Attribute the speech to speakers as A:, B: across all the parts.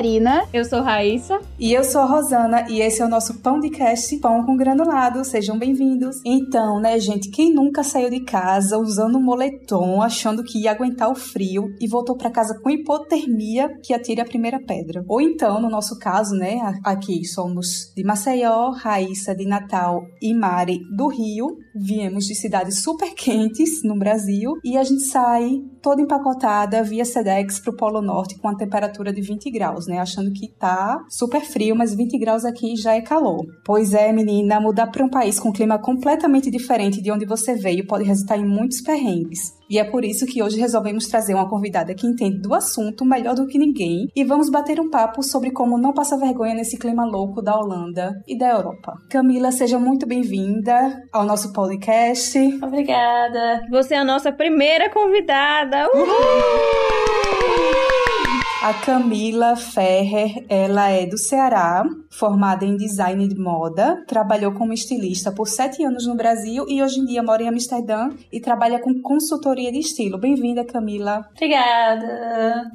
A: Marina.
B: Eu sou Raíssa.
C: E eu sou a Rosana. E esse é o nosso Pão de Cast Pão com Granulado. Sejam bem-vindos. Então, né, gente, quem nunca saiu de casa usando um moletom, achando que ia aguentar o frio e voltou para casa com hipotermia, que atire a primeira pedra? Ou então, no nosso caso, né, aqui somos de Maceió, Raíssa de Natal e Mari do Rio. Viemos de cidades super quentes no Brasil e a gente sai toda empacotada via Sedex pro Polo Norte com a temperatura de 20 graus, né? Achando que tá super frio, mas 20 graus aqui já é calor. Pois é, menina, mudar para um país com um clima completamente diferente de onde você veio pode resultar em muitos perrengues. E é por isso que hoje resolvemos trazer uma convidada que entende do assunto melhor do que ninguém e vamos bater um papo sobre como não passar vergonha nesse clima louco da Holanda e da Europa. Camila, seja muito bem-vinda ao nosso podcast.
B: Obrigada. Você é a nossa primeira convidada. Uhul!
C: A Camila Ferrer, ela é do Ceará, formada em design de moda, trabalhou como estilista por sete anos no Brasil e hoje em dia mora em Amsterdã e trabalha com consultoria de estilo. Bem-vinda, Camila.
B: Obrigada.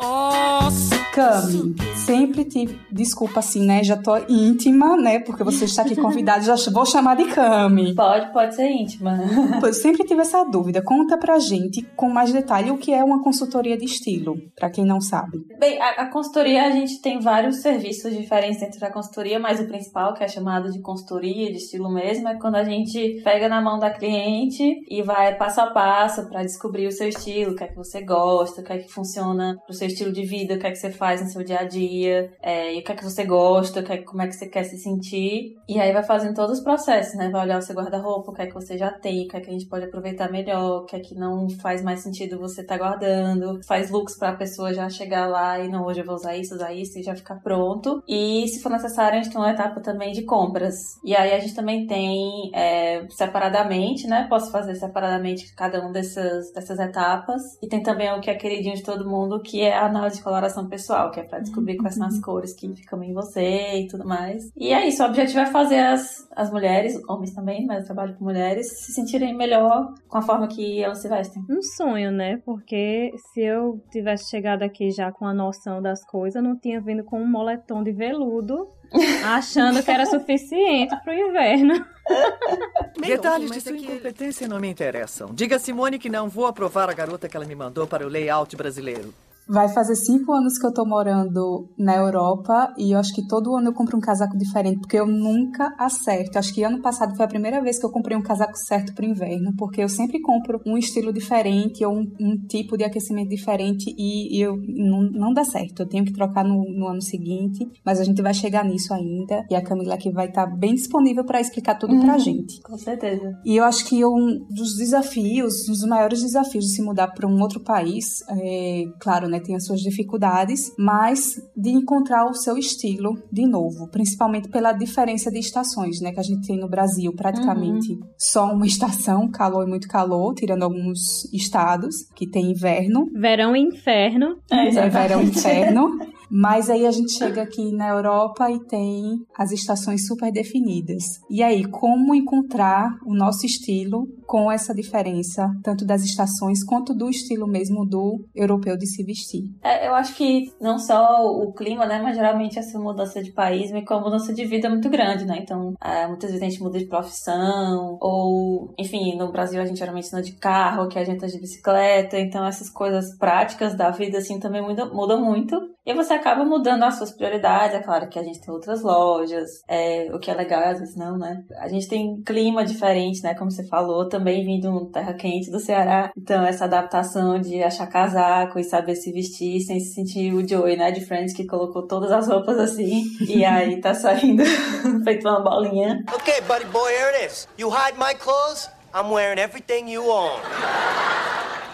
C: Nossa! Cami, sempre tive. Desculpa assim, né? Já tô íntima, né? Porque você está aqui convidada, já vou chamar de Cami.
B: Pode, pode ser íntima.
C: Pois sempre tive essa dúvida. Conta pra gente com mais detalhe o que é uma consultoria de estilo, para quem não sabe.
B: Bem, a, a, consultoria, a gente tem vários serviços diferentes dentro da consultoria, mas o principal, que é chamado de consultoria de estilo mesmo, é quando a gente pega na mão da cliente e vai passo a passo para descobrir o seu estilo, o que é que você gosta, o que é que funciona pro seu estilo de vida, o que é que você faz faz no seu dia a dia, é, e o que é que você gosta, que é, como é que você quer se sentir. E aí vai fazendo todos os processos, né? Vai olhar o seu guarda-roupa, o que é que você já tem, o que é que a gente pode aproveitar melhor, o que é que não faz mais sentido você estar tá guardando. Faz looks para a pessoa já chegar lá e não, hoje eu vou usar isso, usar isso e já ficar pronto. E se for necessário, a gente tem uma etapa também de compras. E aí a gente também tem é, separadamente, né? Posso fazer separadamente cada uma dessas, dessas etapas. E tem também o que é queridinho de todo mundo, que é a análise de coloração pessoal pessoal, que é para descobrir quais são as uhum. cores que ficam em você e tudo mais. E é isso, o objetivo é fazer as, as mulheres, homens também, mas eu trabalho com mulheres, se sentirem melhor com a forma que elas se vestem.
A: Um sonho, né? Porque se eu tivesse chegado aqui já com a noção das coisas, eu não tinha vindo com um moletom de veludo, achando que era suficiente pro inverno.
D: Detalhes de sua incompetência não me interessam. Diga a Simone que não vou aprovar a garota que ela me mandou para o layout brasileiro.
C: Vai fazer cinco anos que eu tô morando na Europa e eu acho que todo ano eu compro um casaco diferente, porque eu nunca acerto. Acho que ano passado foi a primeira vez que eu comprei um casaco certo pro inverno, porque eu sempre compro um estilo diferente ou um, um tipo de aquecimento diferente e, e eu não, não, dá certo. Eu tenho que trocar no, no, ano seguinte, mas a gente vai chegar nisso ainda e a Camila aqui vai estar tá bem disponível para explicar tudo uhum, pra gente.
B: Com certeza.
C: E eu acho que um dos desafios, um dos maiores desafios de se mudar para um outro país, é, claro, né? Né? Tem as suas dificuldades, mas de encontrar o seu estilo de novo, principalmente pela diferença de estações, né? Que a gente tem no Brasil praticamente uhum. só uma estação, calor e muito calor, tirando alguns estados que tem inverno.
A: Verão e inferno.
C: É, é verão e inferno. Mas aí a gente chega aqui na Europa e tem as estações super definidas. E aí, como encontrar o nosso estilo com essa diferença, tanto das estações quanto do estilo mesmo do europeu de se vestir?
B: É, eu acho que não só o clima, né, mas geralmente essa mudança de país com a mudança de vida muito grande, né? Então, é, muitas vezes a gente muda de profissão, ou, enfim, no Brasil a gente geralmente anda de carro, que a gente anda de bicicleta, então essas coisas práticas da vida, assim, também mudam muito. E você acaba mudando as suas prioridades. É claro que a gente tem outras lojas, é, o que é legal, às vezes não, né? A gente tem clima diferente, né? Como você falou, também vindo um terra quente do Ceará. Então, essa adaptação de achar casaco e saber se vestir sem se sentir o Joey, né? De Friends, que colocou todas as roupas assim. e aí tá saindo feito uma bolinha. Ok, buddy boy, here it is. You hide my clothes, I'm wearing everything you own.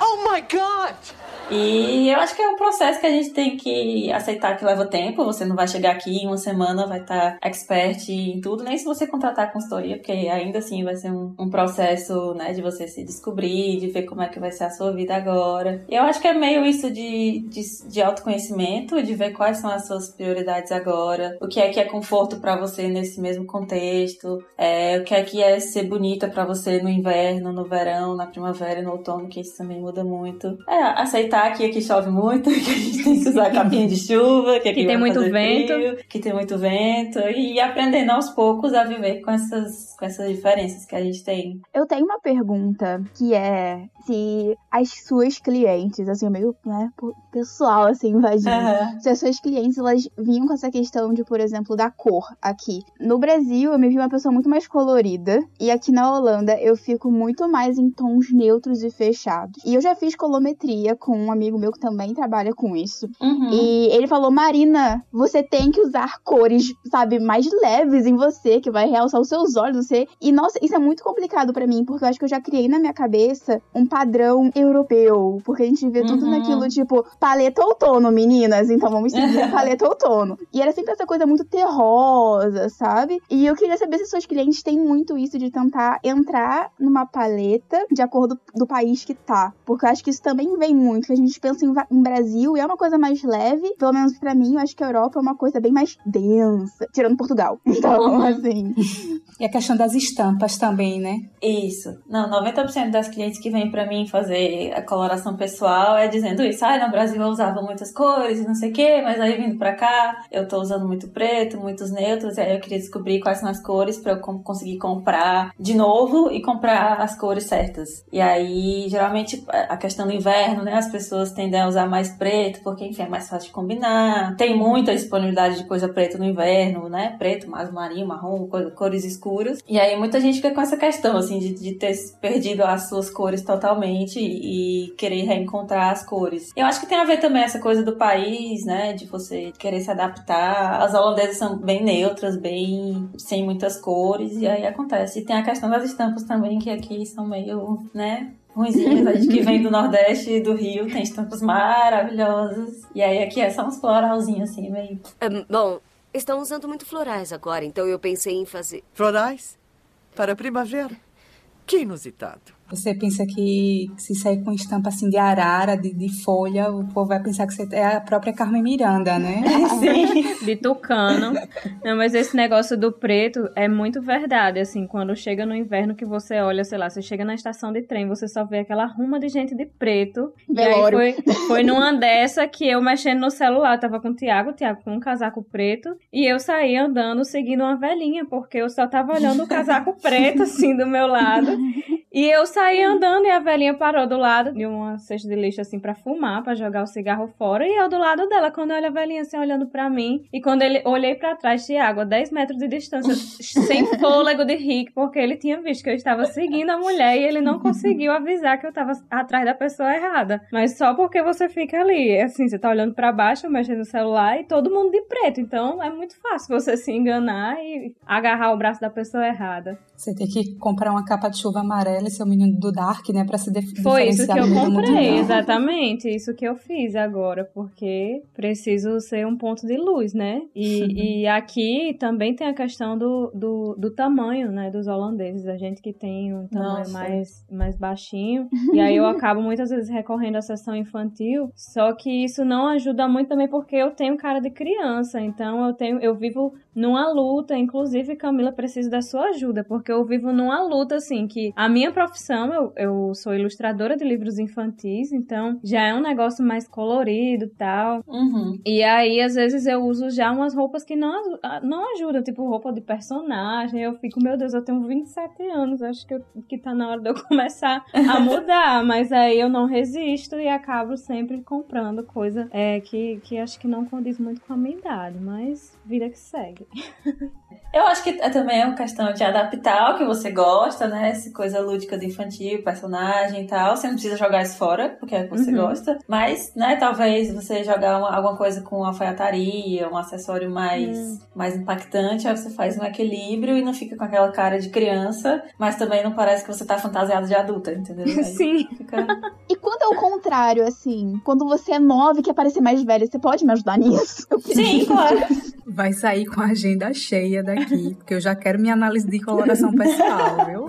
B: Oh my God! E eu acho que é um processo que a gente tem que aceitar que leva tempo. Você não vai chegar aqui em uma semana, vai estar expert em tudo, nem se você contratar a consultoria, porque ainda assim vai ser um, um processo, né, de você se descobrir, de ver como é que vai ser a sua vida agora. E eu acho que é meio isso de, de, de autoconhecimento, de ver quais são as suas prioridades agora, o que é que é conforto para você nesse mesmo contexto, é, o que é que é ser bonita para você no inverno, no verão, na primavera e no outono, que isso também muda muito. É, aceitar explicar que aqui chove muito, que a gente tem que usar capinha de chuva, que aqui
A: que tem muito vento,
B: frio, que tem muito vento e aprendendo aos poucos a viver com essas com essas diferenças que a gente tem.
E: Eu tenho uma pergunta que é se as suas clientes, assim, meio né, pessoal, assim, invadindo, uhum. se as suas clientes elas vinham com essa questão de, por exemplo, da cor aqui. No Brasil, eu me vi uma pessoa muito mais colorida, e aqui na Holanda eu fico muito mais em tons neutros e fechados. E eu já fiz colometria com amigo meu que também trabalha com isso. Uhum. E ele falou: Marina, você tem que usar cores, sabe, mais leves em você, que vai realçar os seus olhos. Você... E nossa, isso é muito complicado para mim, porque eu acho que eu já criei na minha cabeça um padrão europeu. Porque a gente vê tudo uhum. naquilo, tipo, paleta outono, meninas. Então vamos seguir a paleta outono. E era sempre essa coisa muito terrosa, sabe? E eu queria saber se seus clientes têm muito isso de tentar entrar numa paleta de acordo do país que tá. Porque eu acho que isso também vem muito, que a gente pensa em, em Brasil e é uma coisa mais leve, pelo menos para mim, eu acho que a Europa é uma coisa bem mais densa, tirando Portugal. Então, assim.
C: E a questão das estampas também, né?
B: Isso. Não, 90% das clientes que vêm para mim fazer a coloração pessoal é dizendo isso. Ah, no Brasil eu usava muitas cores e não sei o quê, mas aí vindo pra cá eu tô usando muito preto, muitos neutros, e aí eu queria descobrir quais são as cores para eu conseguir comprar de novo e comprar as cores certas. E aí, geralmente, a questão do inverno, né? As pessoas tendem a usar mais preto, porque, enfim, é mais fácil de combinar. Tem muita disponibilidade de coisa preta no inverno, né? Preto, mais marinho, marrom, cores escuras. E aí, muita gente fica com essa questão, assim, de, de ter perdido as suas cores totalmente e, e querer reencontrar as cores. Eu acho que tem a ver também essa coisa do país, né? De você querer se adaptar. As holandesas são bem neutras, bem sem muitas cores, e aí acontece. E tem a questão das estampas também, que aqui são meio, né? Ruimzinhas. A gente que vem do Nordeste e do Rio tem estampas maravilhosas. E aí aqui é só uns floralzinhos assim, meio.
F: Um, bom, estão usando muito florais agora, então eu pensei em fazer.
D: Florais? Para a primavera? Que inusitado.
C: Você pensa que se sair com estampa assim de arara, de, de folha, o povo vai pensar que você é a própria Carmen Miranda, né?
A: Sim, de tucano. Não, mas esse negócio do preto é muito verdade, assim, quando chega no inverno que você olha, sei lá, você chega na estação de trem, você só vê aquela ruma de gente de preto.
E: Velório.
A: E aí foi, foi numa dessa que eu mexendo no celular, tava com o Tiago, o Tiago com um casaco preto, e eu saí andando seguindo uma velhinha, porque eu só tava olhando o casaco preto, assim, do meu lado. E eu saí andando e a velhinha parou do lado de uma cesta de lixo assim para fumar, para jogar o cigarro fora. E eu do lado dela, quando olha a velhinha assim olhando para mim. E quando ele olhei para trás, Tiago, a 10 metros de distância, sem fôlego de rir, porque ele tinha visto que eu estava seguindo a mulher e ele não conseguiu avisar que eu estava atrás da pessoa errada. Mas só porque você fica ali, assim, você tá olhando para baixo, mexendo no celular e todo mundo de preto. Então é muito fácil você se enganar e agarrar o braço da pessoa errada.
C: Você tem que comprar uma capa de chuva amarela e ser o menino do Dark, né? Pra se dif
A: Foi isso que eu comprei, exatamente. Isso que eu fiz agora, porque preciso ser um ponto de luz, né? E, uhum. e aqui também tem a questão do, do, do, tamanho, né? Dos holandeses. A gente que tem um tamanho mais, mais baixinho. e aí eu acabo muitas vezes recorrendo à sessão infantil. Só que isso não ajuda muito também porque eu tenho cara de criança. Então eu tenho, eu vivo numa luta. Inclusive, Camila, preciso da sua ajuda, porque eu vivo numa luta, assim, que a minha profissão, eu, eu sou ilustradora de livros infantis, então já é um negócio mais colorido e tal.
B: Uhum.
A: E aí, às vezes, eu uso já umas roupas que não, não ajudam, tipo roupa de personagem. Eu fico, meu Deus, eu tenho 27 anos, acho que, eu, que tá na hora de eu começar a mudar, mas aí eu não resisto e acabo sempre comprando coisa é, que, que acho que não condiz muito com a minha idade, mas vida que segue.
B: Eu acho que é também uma questão de adaptar o que você gosta, né? Essa coisa lúdica do infantil, personagem e tal. Você não precisa jogar isso fora, porque é o que você uhum. gosta. Mas, né, talvez você jogar uma, alguma coisa com alfaiataria, um acessório mais, uhum. mais impactante, aí você faz um equilíbrio e não fica com aquela cara de criança, mas também não parece que você tá fantasiado de adulta, entendeu? Aí
A: Sim.
B: Fica...
E: e quando é o contrário, assim, quando você é nova e quer parecer mais velha, você pode me ajudar nisso?
B: Sim, claro.
C: Vai sair com a agenda cheia daqui, porque eu já quero minha análise de coloração pessoal, viu?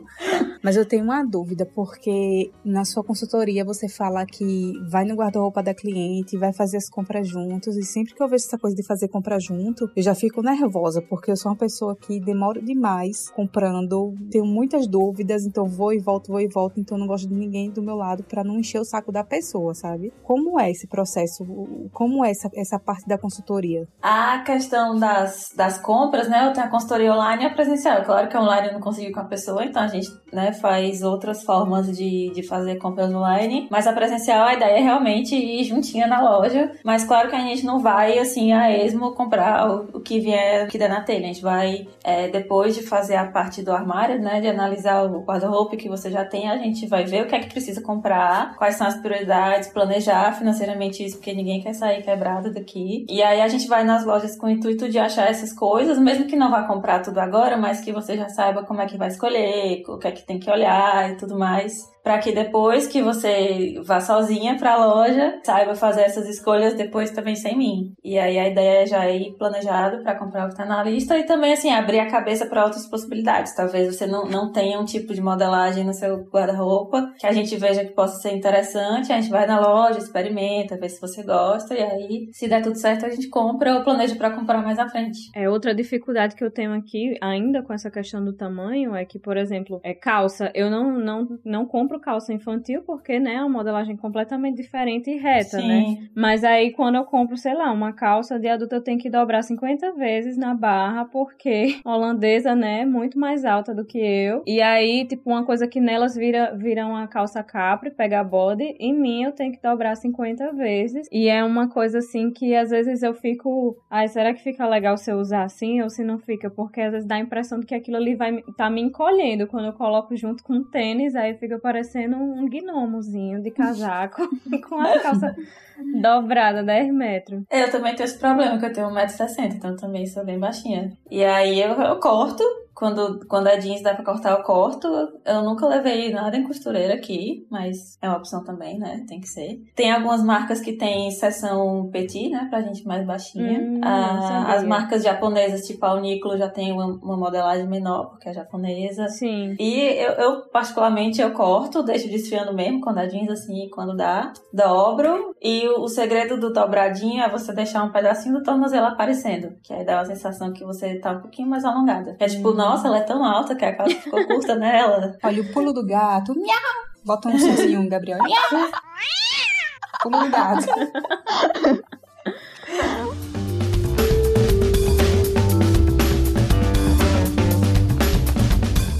C: Mas eu tenho uma dúvida, porque na sua consultoria você fala que vai no guarda-roupa da cliente, vai fazer as compras juntos, e sempre que eu vejo essa coisa de fazer compra junto, eu já fico nervosa, porque eu sou uma pessoa que demora demais comprando, tenho muitas dúvidas, então vou e volto, vou e volto, então não gosto de ninguém do meu lado para não encher o saco da pessoa, sabe? Como é esse processo? Como é essa, essa parte da consultoria?
B: A questão das, das compras, né? Eu tenho a consultoria online e a presencial. Claro que online eu não consigo com a pessoa, então a gente né, faz outras formas de, de fazer compras online. Mas a presencial, a ideia é realmente ir juntinha na loja. Mas claro que a gente não vai, assim, a esmo comprar o, o que vier, o que der na telha. A gente vai, é, depois de fazer a parte do armário, né, de analisar o guarda-roupa que você já tem, a gente vai ver o que é que precisa comprar, quais são as prioridades, planejar financeiramente isso, porque ninguém quer sair quebrado daqui. E aí a gente vai nas lojas com o intuito de achar essas coisas, mesmo que não vá comprar tudo agora, mas que você já saiba como é que vai escolher, o que é que tem que olhar e tudo mais para que depois que você vá sozinha para a loja, saiba fazer essas escolhas depois também sem mim. E aí a ideia é já ir planejado para comprar o que está na lista e também assim abrir a cabeça para outras possibilidades. Talvez você não, não tenha um tipo de modelagem no seu guarda-roupa que a gente veja que possa ser interessante, a gente vai na loja, experimenta, vê se você gosta e aí se der tudo certo a gente compra ou planeja para comprar mais à frente.
A: É outra dificuldade que eu tenho aqui ainda com essa questão do tamanho é que, por exemplo, é calça, eu não não não compro compro calça infantil porque, né, é uma modelagem completamente diferente e reta, Sim. né? Mas aí quando eu compro, sei lá, uma calça de adulto eu tenho que dobrar 50 vezes na barra porque holandesa, né, é muito mais alta do que eu. E aí, tipo, uma coisa que nelas vira, vira uma calça capri, pega body, em mim eu tenho que dobrar 50 vezes. E é uma coisa assim que às vezes eu fico, ai, será que fica legal se eu usar assim ou se não fica? Porque às vezes dá a impressão de que aquilo ali vai tá me encolhendo quando eu coloco junto com o tênis, aí fica parecendo parecendo um gnomozinho de casaco com a calça dobrada 10 metros.
B: Eu também tenho esse problema, que eu tenho 1,60m, então também sou bem baixinha. E aí eu, eu corto quando, quando é jeans dá pra cortar, eu corto. Eu nunca levei nada em costureira aqui, mas é uma opção também, né? Tem que ser. Tem algumas marcas que tem seção petit, né? Pra gente mais baixinha. Hum, ah, as marcas japonesas, tipo a Uniqlo, já tem uma, uma, modelagem menor, porque é japonesa.
A: Sim.
B: E eu, eu, particularmente, eu corto, deixo desfiando mesmo, quando é jeans, assim, quando dá. Dobro. E o, o segredo do dobradinho é você deixar um pedacinho do tornozelo aparecendo, que aí dá uma sensação que você tá um pouquinho mais alongada. É tipo, hum nossa, ela é tão alta que a calça ficou curta nela.
C: Olha o pulo do gato. Miau! Bota um sonzinho, Gabriel. Miau! Pulo do gato.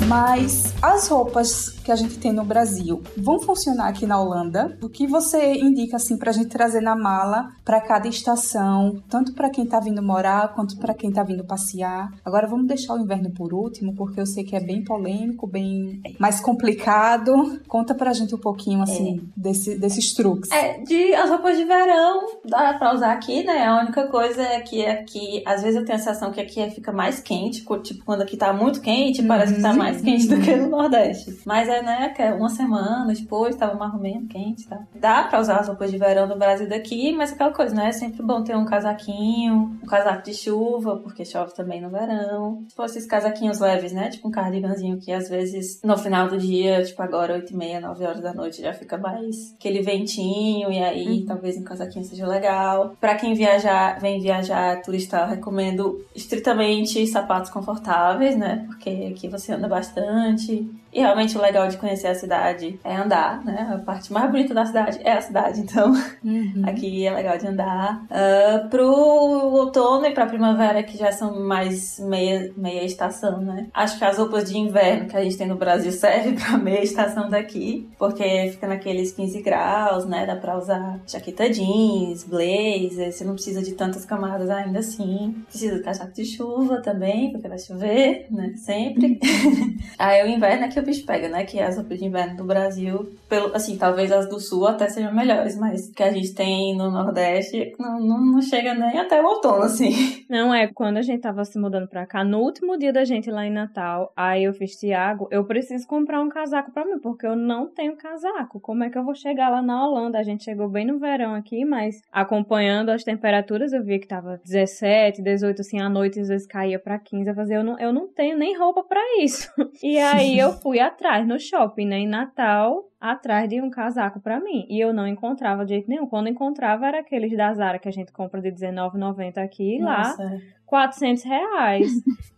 C: Mas as roupas que a gente tem no Brasil vão funcionar aqui na Holanda? O que você indica assim para a gente trazer na mala para cada estação, tanto para quem está vindo morar quanto para quem está vindo passear? Agora vamos deixar o inverno por último, porque eu sei que é bem polêmico, bem mais complicado. Conta para a gente um pouquinho assim é. desse, desses truques.
B: É, de as roupas de verão dá para usar aqui, né? A única coisa é que aqui, às vezes eu tenho a sensação que aqui fica mais quente, tipo quando aqui tá muito quente, parece que tá uhum. mais quente do que no Nordeste. Mas é, né, que é uma semana depois, tava mais ou menos quente, tá? Dá pra usar as roupas de verão do Brasil daqui, mas aquela coisa, né? É sempre bom ter um casaquinho, um casaco de chuva, porque chove também no verão. Tipo, esses casaquinhos leves, né? Tipo um cardiganzinho que às vezes no final do dia, tipo agora 8 e meia, 9 horas da noite, já fica mais aquele ventinho, e aí uhum. talvez um casaquinho seja legal. Pra quem viajar, vem viajar turista, eu recomendo estritamente sapatos confortáveis, né? Porque aqui você anda bastante bastante. E realmente o legal de conhecer a cidade é andar, né? A parte mais bonita da cidade é a cidade, então uhum. aqui é legal de andar. Uh, pro outono e pra primavera, que já são mais meia, meia estação, né? Acho que as roupas de inverno que a gente tem no Brasil servem pra meia estação daqui, porque fica naqueles 15 graus, né? Dá pra usar jaqueta jeans, blazer, você não precisa de tantas camadas ainda assim. Precisa de casaco de chuva também, porque vai chover, né? Sempre. Aí o inverno é que bicho pega, né? Que as roupas de inverno do Brasil, pelo, assim, talvez as do sul até sejam melhores, mas que a gente tem no Nordeste não, não, não chega nem até o outono, assim.
A: Não, é, quando a gente tava se mudando pra cá, no último dia da gente lá em Natal, aí eu fiz Tiago, eu preciso comprar um casaco pra mim, porque eu não tenho casaco. Como é que eu vou chegar lá na Holanda? A gente chegou bem no verão aqui, mas acompanhando as temperaturas, eu vi que tava 17, 18, assim, à noite às vezes caía pra 15. Eu fazia, eu não, eu não tenho nem roupa pra isso. E aí eu fui fui atrás no shopping, né, em Natal, atrás de um casaco para mim. E eu não encontrava de jeito nenhum. Quando encontrava era aqueles da Zara que a gente compra de R$19,90 aqui. Nossa. Lá 400 reais.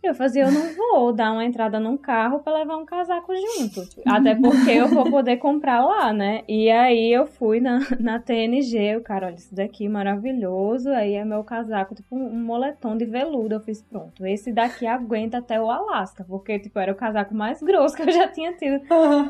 A: Eu fazia, eu não vou dar uma entrada num carro para levar um casaco junto. Até porque eu vou poder comprar lá, né? E aí eu fui na, na TNG, o cara, olha, isso daqui é maravilhoso. Aí é meu casaco, tipo um, moletom de veludo. Eu fiz, pronto, esse daqui aguenta até o Alasca. Porque, tipo, era o casaco mais grosso que eu já tinha tido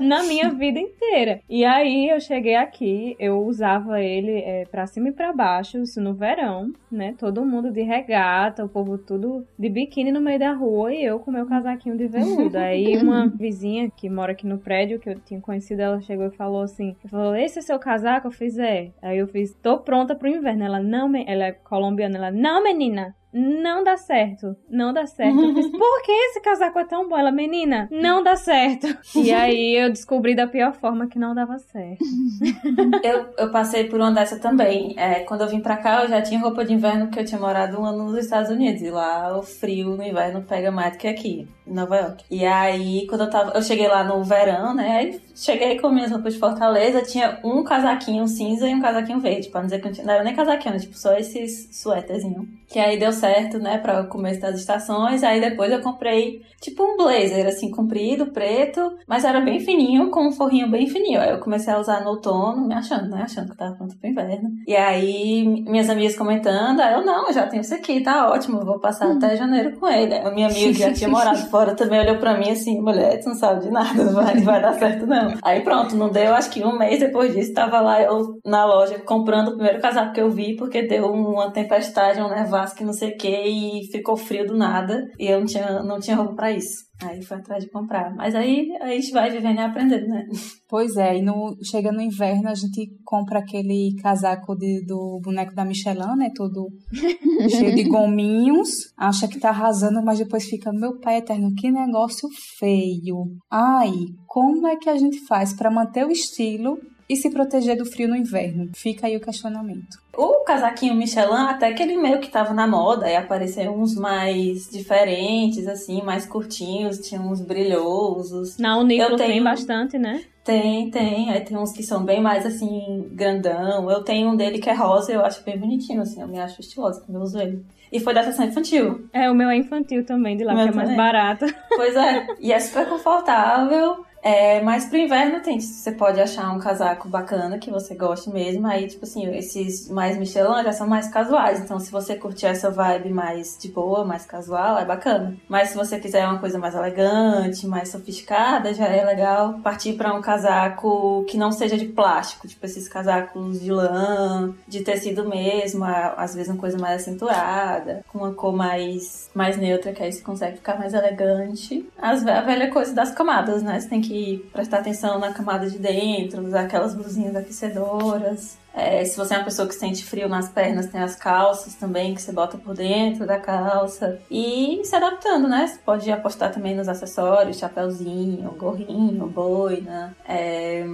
A: na minha vida inteira. E aí eu cheguei aqui, eu usava ele é, pra cima e pra baixo, isso no verão, né? Todo mundo de regata, o povo tudo de biquíni no meio da rua e eu com meu casaquinho de veludo. Aí uma vizinha que mora aqui no prédio, que eu tinha conhecido, ela chegou e falou assim: falou, esse é seu casaco? Eu fiz, é. Aí eu fiz, tô pronta pro inverno. Ela, não, ela é colombiana, ela, não, menina, não dá certo. Não dá certo. Eu fiz, por que esse casaco é tão bom? Ela, menina, não dá certo. E aí eu descobri da pior forma que não dava certo.
B: eu, eu passei por uma dessa também. É, quando eu vim pra cá, eu já tinha roupa de inverno, porque eu tinha morado um ano nos Estados Unidos. E lá o frio no inverno pega mais do que aqui, em Nova York. E aí, quando eu tava. Eu cheguei lá no verão, né? Aí cheguei com minhas roupas de Fortaleza, tinha um casaquinho cinza e um casaquinho verde. Pra não dizer que não, tinha, não era nem casaquinho, era tipo só esses suéterzinhos. Que aí deu certo, né, para o começo das estações. Aí depois eu comprei tipo um blazer, assim, comprido, preto, mas era bem fininho, com um forrinho bem fininho. Aí eu comecei a usar no outono, me achando, né, achando que tava pronto pro inverno. E aí minhas amigas comentando, aí eu não, já tenho isso aqui, tá ótimo, vou passar hum. até janeiro com ele. A minha amiga que já tinha morado fora também olhou pra mim assim, mulher, tu não sabe de nada, não vai, vai dar certo não. Aí pronto, não deu, acho que um mês depois disso, tava lá eu na loja comprando o primeiro casaco que eu vi, porque deu uma tempestade, um nevasco, não sei o que, e ficou frio do nada, e eu não tinha, não tinha roupa pra isso. Aí foi atrás de comprar. Mas aí a gente vai vivendo e aprendendo, né?
C: Pois é, e no, chega no inverno a gente compra aquele casaco de, do boneco da Michelin, né? Todo cheio de gominhos. Acha que tá arrasando, mas depois fica, meu pai eterno, que negócio feio. Ai, como é que a gente faz para manter o estilo e se proteger do frio no inverno? Fica aí o questionamento.
B: O casaquinho Michelin, até que ele meio que tava na moda, e apareceram uns mais diferentes, assim, mais curtinhos, tinha uns brilhosos.
A: Na Uniqlo Eu tenho... tem bastante, né?
B: Tem, tem. Aí tem uns que são bem mais, assim, grandão. Eu tenho um dele que é rosa, eu acho bem bonitinho, assim, eu me acho estiloso quando eu uso ele. E foi da sessão infantil.
A: É, o meu é infantil também, de lá, que é mais barato.
B: Pois é. E é super confortável. É, mas pro inverno tem, você pode achar um casaco bacana que você goste mesmo. Aí, tipo assim, esses mais Michelin já são mais casuais. Então, se você curtir essa vibe mais de boa, mais casual, é bacana. Mas se você quiser uma coisa mais elegante, mais sofisticada, já é legal partir para um casaco que não seja de plástico, tipo esses casacos de lã, de tecido mesmo, às vezes uma coisa mais acentuada, com uma cor mais, mais neutra, que aí você consegue ficar mais elegante. As, a velha coisa das camadas, né? Você tem que prestar atenção na camada de dentro, usar aquelas blusinhas aquecedoras. É, se você é uma pessoa que sente frio nas pernas, tem as calças também que você bota por dentro da calça. E se adaptando, né? Você pode apostar também nos acessórios, chapéuzinho, gorrinho, boina. É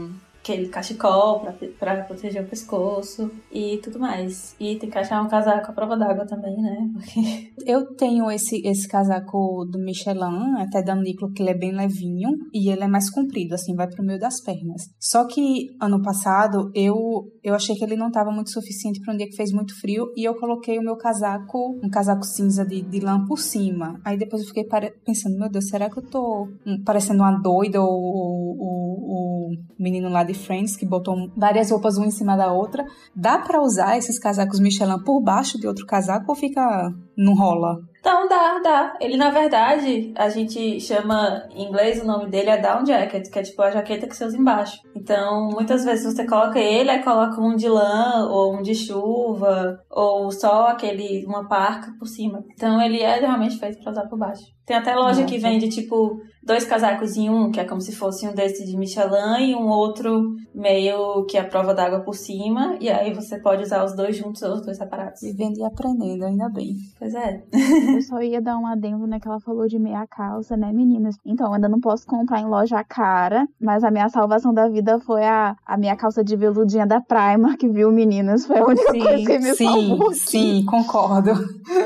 B: aquele cachecol para proteger o pescoço e tudo mais. E tem que achar um casaco à prova d'água também, né? Porque...
C: Eu tenho esse, esse casaco do Michelin, até da Uniqlo, que ele é bem levinho e ele é mais comprido, assim, vai pro meio das pernas. Só que ano passado eu, eu achei que ele não estava muito suficiente para um dia que fez muito frio e eu coloquei o meu casaco, um casaco cinza de, de lã por cima. Aí depois eu fiquei pensando, meu Deus, será que eu tô hum, parecendo uma doida ou o menino lá de de Friends, que botou várias roupas uma em cima da outra. Dá para usar esses casacos Michelin por baixo de outro casaco ou fica. não rola?
B: Então, dá, dá. Ele, na verdade, a gente chama em inglês o nome dele é down jacket, que é tipo a jaqueta que você usa embaixo. Então, muitas vezes você coloca ele, aí coloca um de lã, ou um de chuva, ou só aquele, uma parca por cima. Então, ele é realmente feito pra usar por baixo. Tem até loja Nossa. que vende, tipo, dois casacos em um, que é como se fosse um desse de Michelin e um outro meio que é a prova d'água por cima. E aí você pode usar os dois juntos ou os dois separados.
C: Vivendo e aprendendo, ainda bem.
B: Pois é.
E: Eu só ia dar um adendo, né, que ela falou de meia calça, né, meninas? Então, eu ainda não posso comprar em loja cara, mas a minha salvação da vida foi a, a minha calça de veludinha da Primark, viu, meninas? Foi a única sim, coisa que me
C: sim,
E: salvou.
C: Sim, concordo.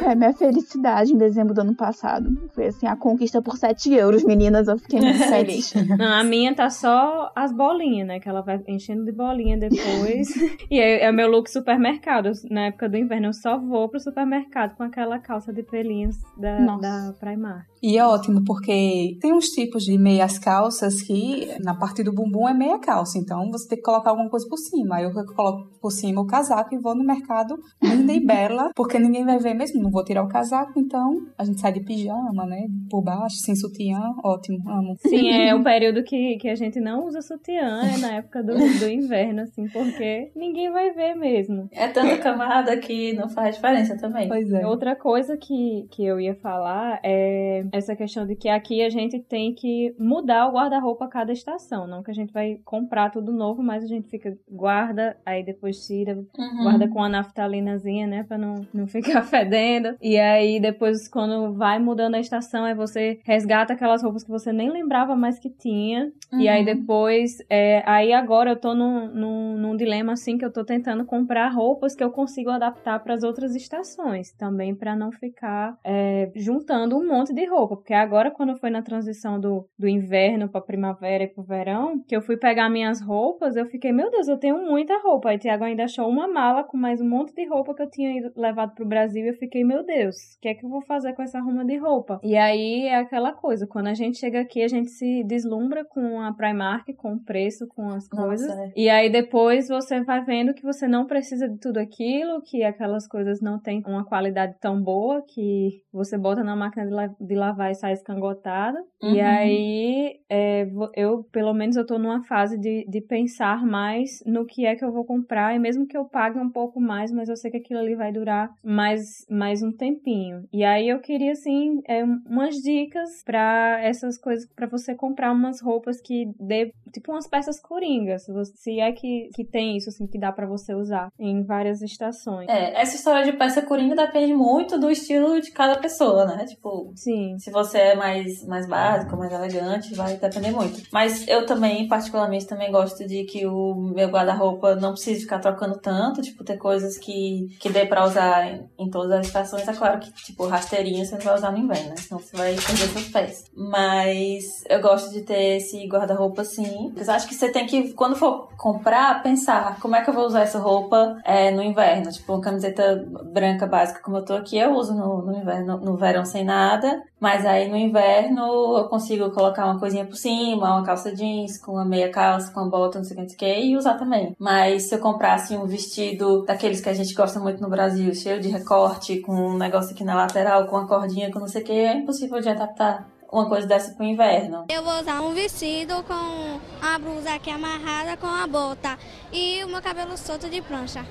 E: É minha felicidade em dezembro do ano passado. Foi assim, a conquista por 7 euros, meninas. Eu fiquei muito feliz.
A: Não, a minha tá só as bolinhas, né? Que ela vai enchendo de bolinha depois. e é, é meu look supermercado. Na época do inverno, eu só vou pro supermercado com aquela calça de pelinhos da, da Primark.
C: E é ótimo porque tem uns tipos de meias calças que na parte do bumbum é meia calça, então você tem que colocar alguma coisa por cima. Aí eu coloco por cima o casaco e vou no mercado linda e bela, porque ninguém vai ver mesmo, não vou tirar o casaco, então a gente sai de pijama, né, por baixo, sem sutiã, ótimo, amo.
A: Sim, é o período que, que a gente não usa sutiã, é na época do, do inverno, assim, porque ninguém vai ver mesmo.
B: É tanta camada que não faz diferença também.
C: Pois é.
A: Outra coisa que, que eu ia falar é essa questão de que aqui a gente tem que mudar o guarda-roupa a cada estação. Não que a gente vai comprar tudo novo, mas a gente fica, guarda, aí depois tira, uhum. guarda com a naftalinazinha, né? Pra não, não ficar fedendo. E aí depois, quando vai mudando a estação, aí você resgata aquelas roupas que você nem lembrava mais que tinha. Uhum. E aí uhum. depois, é, aí agora eu tô num, num, num dilema assim que eu tô tentando comprar roupas que eu consigo adaptar para as outras estações. Também para não ficar é, juntando um monte de roupa roupa, porque agora quando foi na transição do, do inverno para primavera e pro verão, que eu fui pegar minhas roupas, eu fiquei, meu Deus, eu tenho muita roupa. Aí Tiago ainda achou uma mala com mais um monte de roupa que eu tinha ido, levado pro Brasil e eu fiquei, meu Deus, o que é que eu vou fazer com essa ruma de roupa? E aí é aquela coisa, quando a gente chega aqui, a gente se deslumbra com a Primark, com o preço, com as coisas. Nossa, é. E aí depois você vai vendo que você não precisa de tudo aquilo, que aquelas coisas não têm uma qualidade tão boa que você bota na máquina de lavar vai sair escangotada. Uhum. E aí, é, eu, pelo menos, eu tô numa fase de, de pensar mais no que é que eu vou comprar. E mesmo que eu pague um pouco mais, mas eu sei que aquilo ali vai durar mais, mais um tempinho. E aí, eu queria, assim, é, umas dicas para essas coisas, para você comprar umas roupas que dê, tipo, umas peças coringas. Se é que, que tem isso, assim, que dá para você usar em várias estações.
B: É, essa história de peça coringa depende muito do estilo de cada pessoa, né? Tipo,
A: Sim
B: se você é mais, mais básico, mais elegante, vai depender muito. Mas eu também, particularmente, também gosto de que o meu guarda-roupa não precise ficar trocando tanto, tipo, ter coisas que, que dê pra usar em, em todas as estações. É claro que, tipo, rasteirinha você não vai usar no inverno, né? Senão você vai perder seus pés. Mas eu gosto de ter esse guarda-roupa assim. Eu acho que você tem que, quando for comprar, pensar como é que eu vou usar essa roupa é, no inverno. Tipo, uma camiseta branca básica como eu tô aqui, eu uso no, no inverno, no verão sem nada. Mas aí no inverno eu consigo colocar uma coisinha por cima, uma calça jeans com uma meia calça, com uma bota, não sei o que, e usar também. Mas se eu comprasse um vestido daqueles que a gente gosta muito no Brasil, cheio de recorte, com um negócio aqui na lateral, com uma cordinha, com não sei o que, é impossível de adaptar uma coisa dessa pro inverno.
G: Eu vou usar um vestido com a blusa aqui amarrada com a bota e o meu cabelo solto de prancha.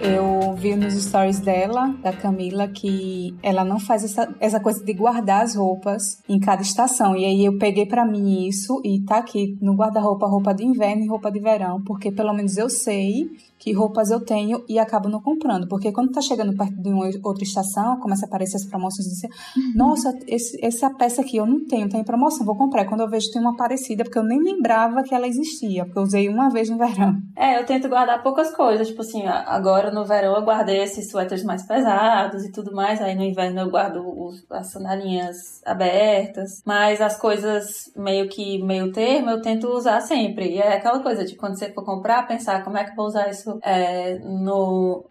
C: Eu vi nos stories dela, da Camila, que ela não faz essa, essa coisa de guardar as roupas em cada estação. E aí eu peguei para mim isso e tá aqui no guarda-roupa, roupa de inverno e roupa de verão, porque pelo menos eu sei que roupas eu tenho e acabo não comprando. Porque quando tá chegando perto de uma outra estação, começa a aparecer as promoções e dizer, uhum. nossa, esse, essa peça aqui eu não tenho, tem promoção, vou comprar. Quando eu vejo tem uma parecida, porque eu nem lembrava que ela existia, porque eu usei uma vez no verão.
B: É, eu tento guardar poucas coisas, tipo assim, agora no verão eu guardei esses suéteres mais pesados e tudo mais, aí no inverno eu guardo os, as sandalinhas abertas, mas as coisas meio que meio termo eu tento usar sempre. E é aquela coisa de quando você for comprar, pensar como é que eu vou usar isso é, no,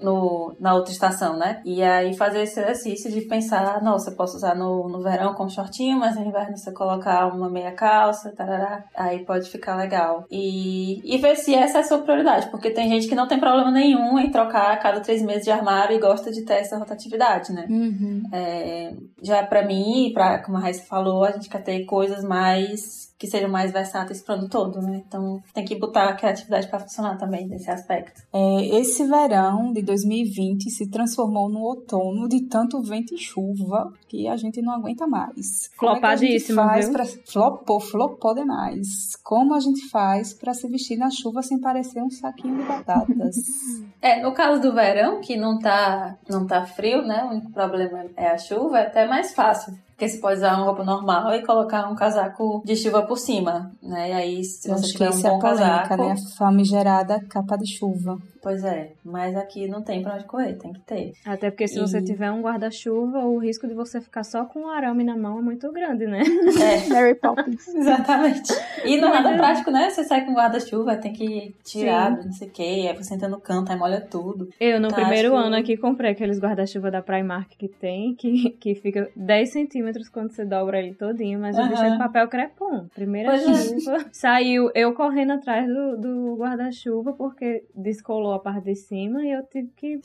B: no, na outra estação, né? E aí fazer esse exercício de pensar, nossa, eu posso usar no, no verão com shortinho, mas no inverno você colocar uma meia calça, tarará, aí pode ficar legal. E, e ver se essa é a sua prioridade, porque tem gente que não tem problema nenhum em trocar a cada três meses de armário e gosta de ter essa rotatividade, né?
C: Uhum.
B: É, já para mim, pra, como a Raíssa falou, a gente quer ter coisas mais que sejam mais versáteis para o ano todo, né? Então tem que botar a criatividade para funcionar também nesse aspecto.
C: É, esse verão de 2020 se transformou no outono de tanto vento e chuva que a gente não aguenta mais.
A: Flopadíssimo,
C: é viu? Pra... Flopou, flopou demais. Como a gente faz para se vestir na chuva sem parecer um saquinho de batatas?
B: é, no caso do verão, que não tá, não tá frio, né? O único problema é a chuva, é até mais fácil porque você pode usar uma roupa normal e colocar um casaco de chuva por cima, né? E aí, se você tiver um bom é polêmica, casaco...
C: né? A famigerada capa de chuva.
B: Pois é, mas aqui não tem pra onde correr, tem que ter.
A: Até porque se
B: E-
A: você tiver um guarda-chuva, o risco de você ficar só com o arame na mão é muito grande, né?
B: É,
E: Mary Poppins.
B: exatamente. E não é nada
A: é.
B: prático, né? Você sai com guarda-chuva, tem que tirar,
A: Sim.
B: não sei o quê, aí você entra no canto, aí molha tudo.
A: Eu, no
B: Tá,
A: primeiro
B: acho
A: ano aqui, comprei aqueles guarda-chuva da Primark que tem, que, que fica 10 centímetros quando você dobra ele todinho, mas bicho é
B: Aham.
A: de papel crepom. Primeira
B: Pois é.
A: chuva, saiu eu correndo atrás do, do guarda-chuva, porque descolou a parte de cima e eu tive que,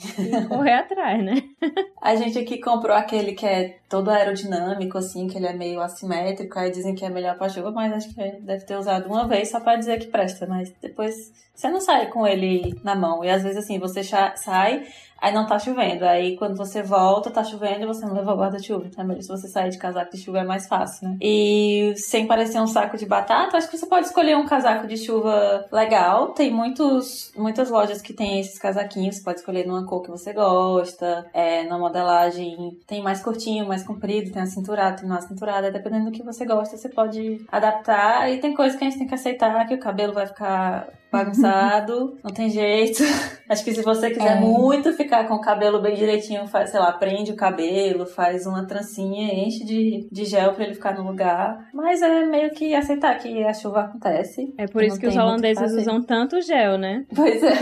A: correr atrás, né?
B: A gente aqui comprou aquele que é todo aerodinâmico, assim, que ele é meio assimétrico, aí dizem que é melhor pra chuva, mas acho que deve ter usado uma vez só pra dizer que presta, mas depois você não sai com ele na mão. E às vezes assim, você sai, aí não tá chovendo. Aí quando você volta, tá chovendo e você não levou guarda-chuva. Então é melhor se você sair de casaco de chuva é mais fácil, né? E sem parecer um saco de batata, acho que você pode escolher um casaco de chuva legal. Tem muitos, muitas lojas que tem esses casaquinhos, você pode escolher numa cor que você gosta, é, numa modelagem tem mais curtinho, mais comprido, tem a cinturada, tem uma cinturada, dependendo do que você gosta, você pode adaptar. E tem coisas que a gente tem que aceitar, que o cabelo vai ficar bagunçado, não tem jeito. Acho que se você quiser
C: É.
B: muito ficar com o cabelo bem direitinho, faz, sei lá, prende o cabelo, faz uma trancinha, enche de, de gel pra ele ficar no lugar. Mas é meio que aceitar que a chuva acontece.
A: É por isso que os holandeses usam tanto gel, né?
B: Pois é.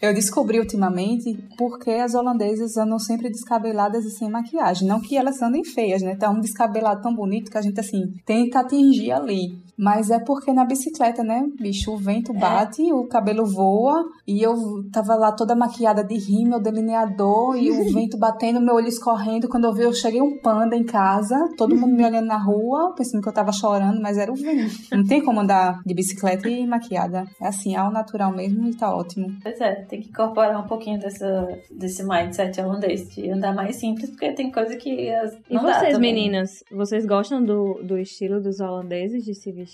C: Eu descobri ultimamente porque as holandesas andam sempre descabeladas e sem maquiagem. Não que elas andem feias, né? Tá um descabelado tão bonito que a gente, assim, tenta atingir ali. Mas é porque na bicicleta, né, bicho, o vento bate, o cabelo voa e eu tava lá toda maquiada de rímel, delineador e o vento batendo, meu olho escorrendo. Quando eu vi, eu cheguei um panda em casa, todo mundo me olhando na rua, pensando que eu tava chorando, mas era o vento. Não tem como andar de bicicleta e maquiada. É assim, ao natural mesmo e tá ótimo.
B: Pois é, tem que incorporar um pouquinho dessa, desse mindset holandês de andar mais simples, porque tem coisa que as,
A: E vocês, meninas, vocês gostam do, do estilo dos holandeses de se vestir?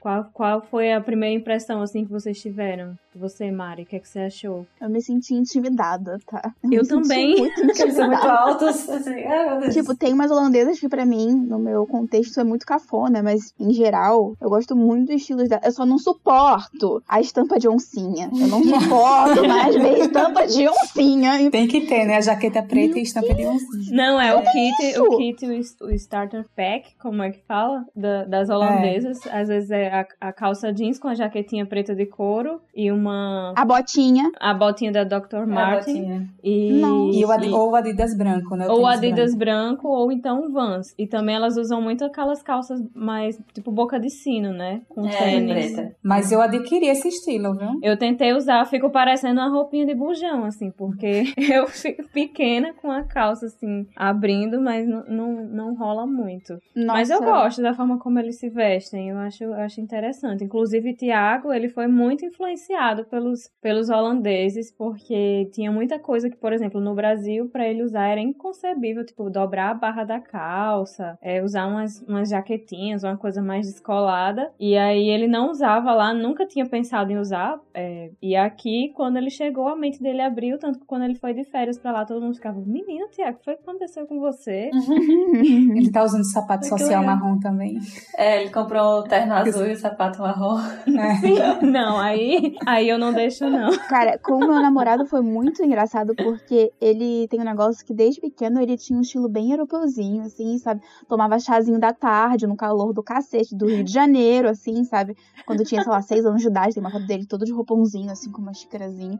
A: Qual, qual foi a primeira impressão, assim, que vocês tiveram? Você, Mari, o que, é que você achou?
E: Eu me senti intimidada, tá?
A: Eu
E: me senti
A: também.
E: Muito
B: são muito
E: intimidada.
B: altos, assim.
E: Tipo, tem umas holandesas que pra mim, no meu contexto, é muito cafona, mas em geral, eu gosto muito dos estilos dela. Eu só não suporto a estampa de oncinha. Eu não suporto mais ver estampa de oncinha.
C: Tem que ter, né? A jaqueta preta e estampa de oncinha.
A: Não, é o kit,
E: isso?
A: o kit, o, starter pack, como é que fala? Da- das holandesas. Às vezes é a, a calça jeans com a jaquetinha preta de couro e uma.
E: A botinha.
A: A botinha da Dr.
B: A
A: Martin.
B: botinha.
A: E.
C: E o Adi-
A: e-
C: ou o Adidas branco, né? O
A: ou Adidas
C: branco.
A: branco, ou então Vans. E também elas usam muito aquelas calças mais, tipo, boca de sino, né? Com
B: É,
A: tênis.
B: preta.
C: Mas eu adquiri esse estilo, viu?
A: Eu tentei usar, fico parecendo uma roupinha de bujão, assim, porque eu fico pequena com a calça, assim, abrindo, mas não, não, não rola muito.
E: Nossa.
A: Mas eu gosto da forma como eles se vestem, eu acho, eu acho interessante. Inclusive, Tiago, ele foi muito influenciado pelos, pelos holandeses, porque tinha muita coisa que, por exemplo, no Brasil, pra ele usar era inconcebível, tipo, dobrar a barra da calça, é, usar umas, umas jaquetinhas, uma coisa mais descolada. E aí ele não usava lá, nunca tinha pensado em usar. é, e aqui, quando ele chegou, a mente dele abriu, tanto que quando ele foi de férias pra lá, todo mundo ficava, menino, Tiago, o que foi que aconteceu com você?
C: Ele tá usando sapato social marrom também.
B: É, ele comprou o terno azul e o sapato marrom.
C: É.
A: Não, aí, aí eu não deixo, não.
E: Cara, com o meu namorado foi muito engraçado porque ele tem um negócio que desde pequeno ele tinha um estilo bem europeuzinho, assim, sabe? Tomava chazinho da tarde no calor do cacete do Rio de Janeiro, assim, sabe? Quando tinha, sei lá, seis anos de idade, tem uma foto dele todo de roupãozinho, assim, com uma xícarazinha.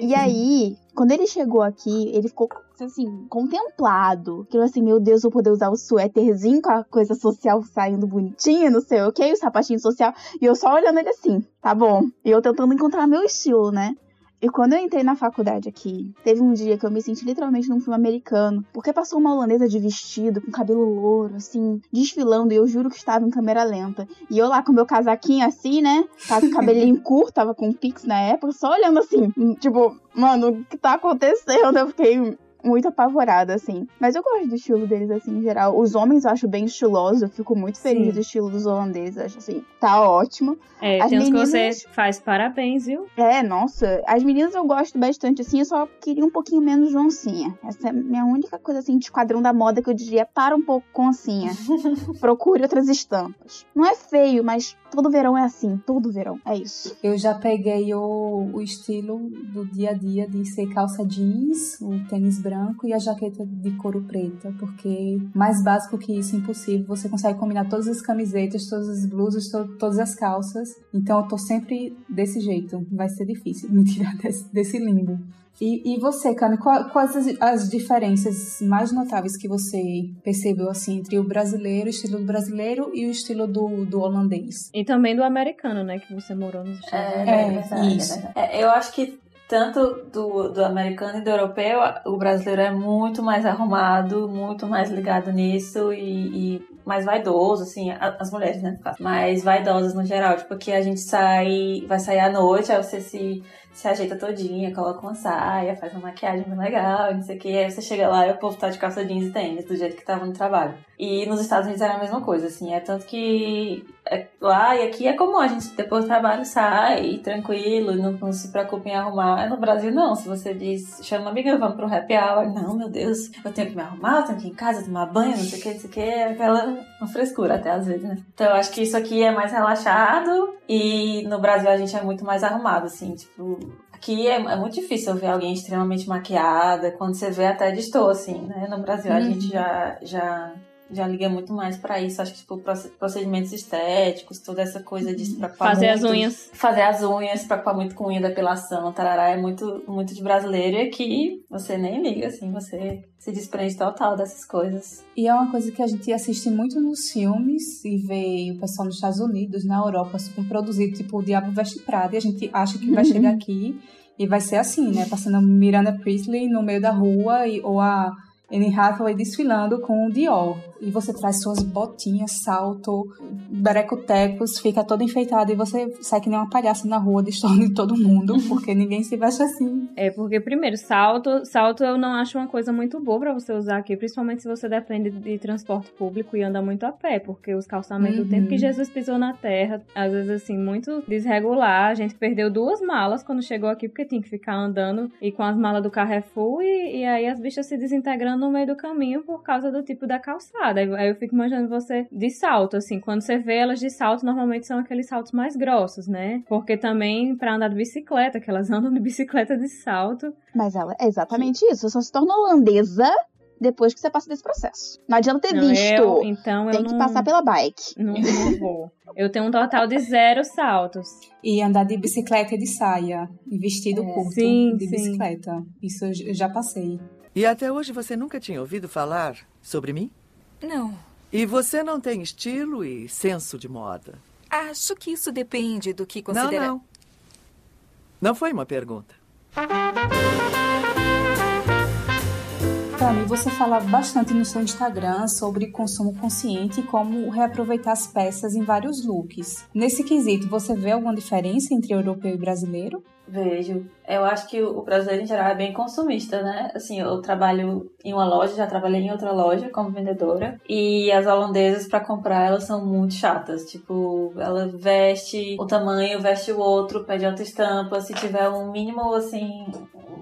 E: E aí, quando ele chegou aqui, ele ficou, assim, contemplado. Que assim, meu Deus, vou poder usar o suéterzinho com a coisa social saindo bonitinha, não sei o que, o sapatinho social. E eu só olhando ele assim, tá bom. E eu tentando encontrar meu estilo, né? E quando eu entrei na faculdade aqui, teve um dia que eu me senti literalmente num filme americano, porque passou uma holandesa de vestido, com cabelo louro, assim, desfilando, e eu juro que estava em câmera lenta. E eu lá com meu casaquinho assim, né? Tava com o cabelinho curto, tava com pix na época, só olhando assim, tipo, mano, o que tá acontecendo? Eu fiquei muito apavorada, assim. Mas eu gosto do estilo deles, assim, em geral. Os homens eu acho bem estiloso, eu fico muito feliz
A: Sim.
E: do estilo dos holandeses, acho assim, tá ótimo.
A: É,
E: As
A: tem uns que você
E: meninas-
A: faz parabéns, viu?
E: É, nossa, as meninas eu gosto bastante, assim, eu só queria um pouquinho menos de oncinha. Essa é a minha única coisa, assim, de esquadrão da moda que eu diria, para um pouco com oncinha. Procure outras estampas. Não é feio, mas todo verão é assim, todo verão, é isso.
C: Eu já peguei o, o estilo do dia a dia de ser calça jeans, o tênis branco e a jaqueta de couro preta, porque mais básico que isso, impossível. Você consegue combinar todas as camisetas, todas as blusas, to todas as calças. Então eu tô sempre desse jeito. Vai ser difícil me tirar desse, desse limbo. E, e você, Cami, quais as, as, diferenças mais notáveis que você percebeu assim entre o brasileiro, o estilo do brasileiro e o estilo do, do holandês?
A: E também do americano, né? Que você morou nos Estados
B: Unidos. É, é, verdade, isso. É, eu acho que tanto do, do americano e do europeu, o brasileiro é muito mais arrumado, muito mais ligado nisso e, e mais vaidoso, assim, as mulheres, né? Mais vaidosas no geral. Tipo, que a gente sai, vai sair à noite, aí você se se ajeita todinha, coloca uma saia, faz uma maquiagem bem legal, não sei o que. Aí você chega lá e o povo tá de calça jeans e tênis, do jeito que tava no trabalho. E nos Estados Unidos era a mesma coisa, assim. É tanto que é, lá e aqui é comum a gente depois do trabalho sai tranquilo, não, não se preocupa em arrumar. No Brasil, não. Se você diz, chama uma amiga, vamos pro happy hour. Não, meu Deus, eu tenho que me arrumar, eu tenho que ir em casa tomar banho, não sei o que, não sei o que. É aquela uma frescura até às vezes, né? Então eu acho que isso aqui é mais relaxado e no Brasil a gente é muito mais arrumado, assim, tipo que é, é, muito difícil ver alguém extremamente maquiada, quando você vê até distor, assim, né? No Brasil uhum. a gente já, já já liga muito mais para isso. Acho que, tipo, procedimentos estéticos, toda essa coisa de se preocupar
A: Fazer
B: muito,
A: as unhas.
B: Fazer as unhas, se preocupar muito com unha, depilação, tarará, é muito, muito de brasileiro e aqui você nem liga, assim, você se desprende total dessas coisas.
C: E é uma coisa que a gente assiste muito nos filmes e vê o pessoal nos Estados Unidos, na Europa, super produzido, tipo, o Diabo Veste Prada, e a gente acha que vai chegar aqui e vai ser assim, né? Passando Miranda Priestley no meio da rua e, ou a Anne Hathaway desfilando com o Dior. E você traz suas botinhas, salto, berecotecos, fica toda enfeitada e você sai que nem uma palhaça na rua, destoando todo mundo, porque ninguém se veste assim.
A: É, porque primeiro, salto, salto eu não acho uma coisa muito boa para você usar aqui, principalmente se você depende de transporte público e anda muito a pé, porque os calçamentos, uhum. do tempo que Jesus pisou na terra, às vezes assim, muito desregular, a gente perdeu duas malas quando chegou aqui, porque tinha que ficar andando e com as malas do Carrefour e, e aí as bichas se desintegrando no meio do caminho por causa do tipo da calçada. Aí eu fico imaginando você de salto, assim. Quando você vê elas de salto, normalmente são aqueles saltos mais grossos, né? Porque também para andar de bicicleta, que elas andam de bicicleta de salto.
E: Mas ela é exatamente isso. Você só se torna holandesa depois que você passa desse processo. Não adianta ter não, visto. Eu, então eu Tem não, que passar pela bike.
A: Não, não vou. Eu tenho um total de zero saltos.
C: E andar de bicicleta de saia. E vestido é, curto sim, de sim. bicicleta. Isso eu já passei.
D: E até hoje você nunca tinha ouvido falar sobre mim?
H: Não.
D: E você não tem estilo e senso de moda?
H: Acho que isso depende do que considera...
D: Não, não. Não foi uma pergunta.
C: Tami, você fala bastante no seu Instagram sobre consumo consciente e como reaproveitar as peças em vários looks. Nesse quesito, você vê alguma diferença entre europeu e brasileiro?
B: Vejo. Eu acho que o brasileiro em geral é bem consumista, né? Assim, eu trabalho em uma loja, já trabalhei em outra loja como vendedora. E as holandesas para comprar, elas são muito chatas. Tipo, ela veste o tamanho, veste o outro, pede outra estampa. Se tiver um mínimo, assim,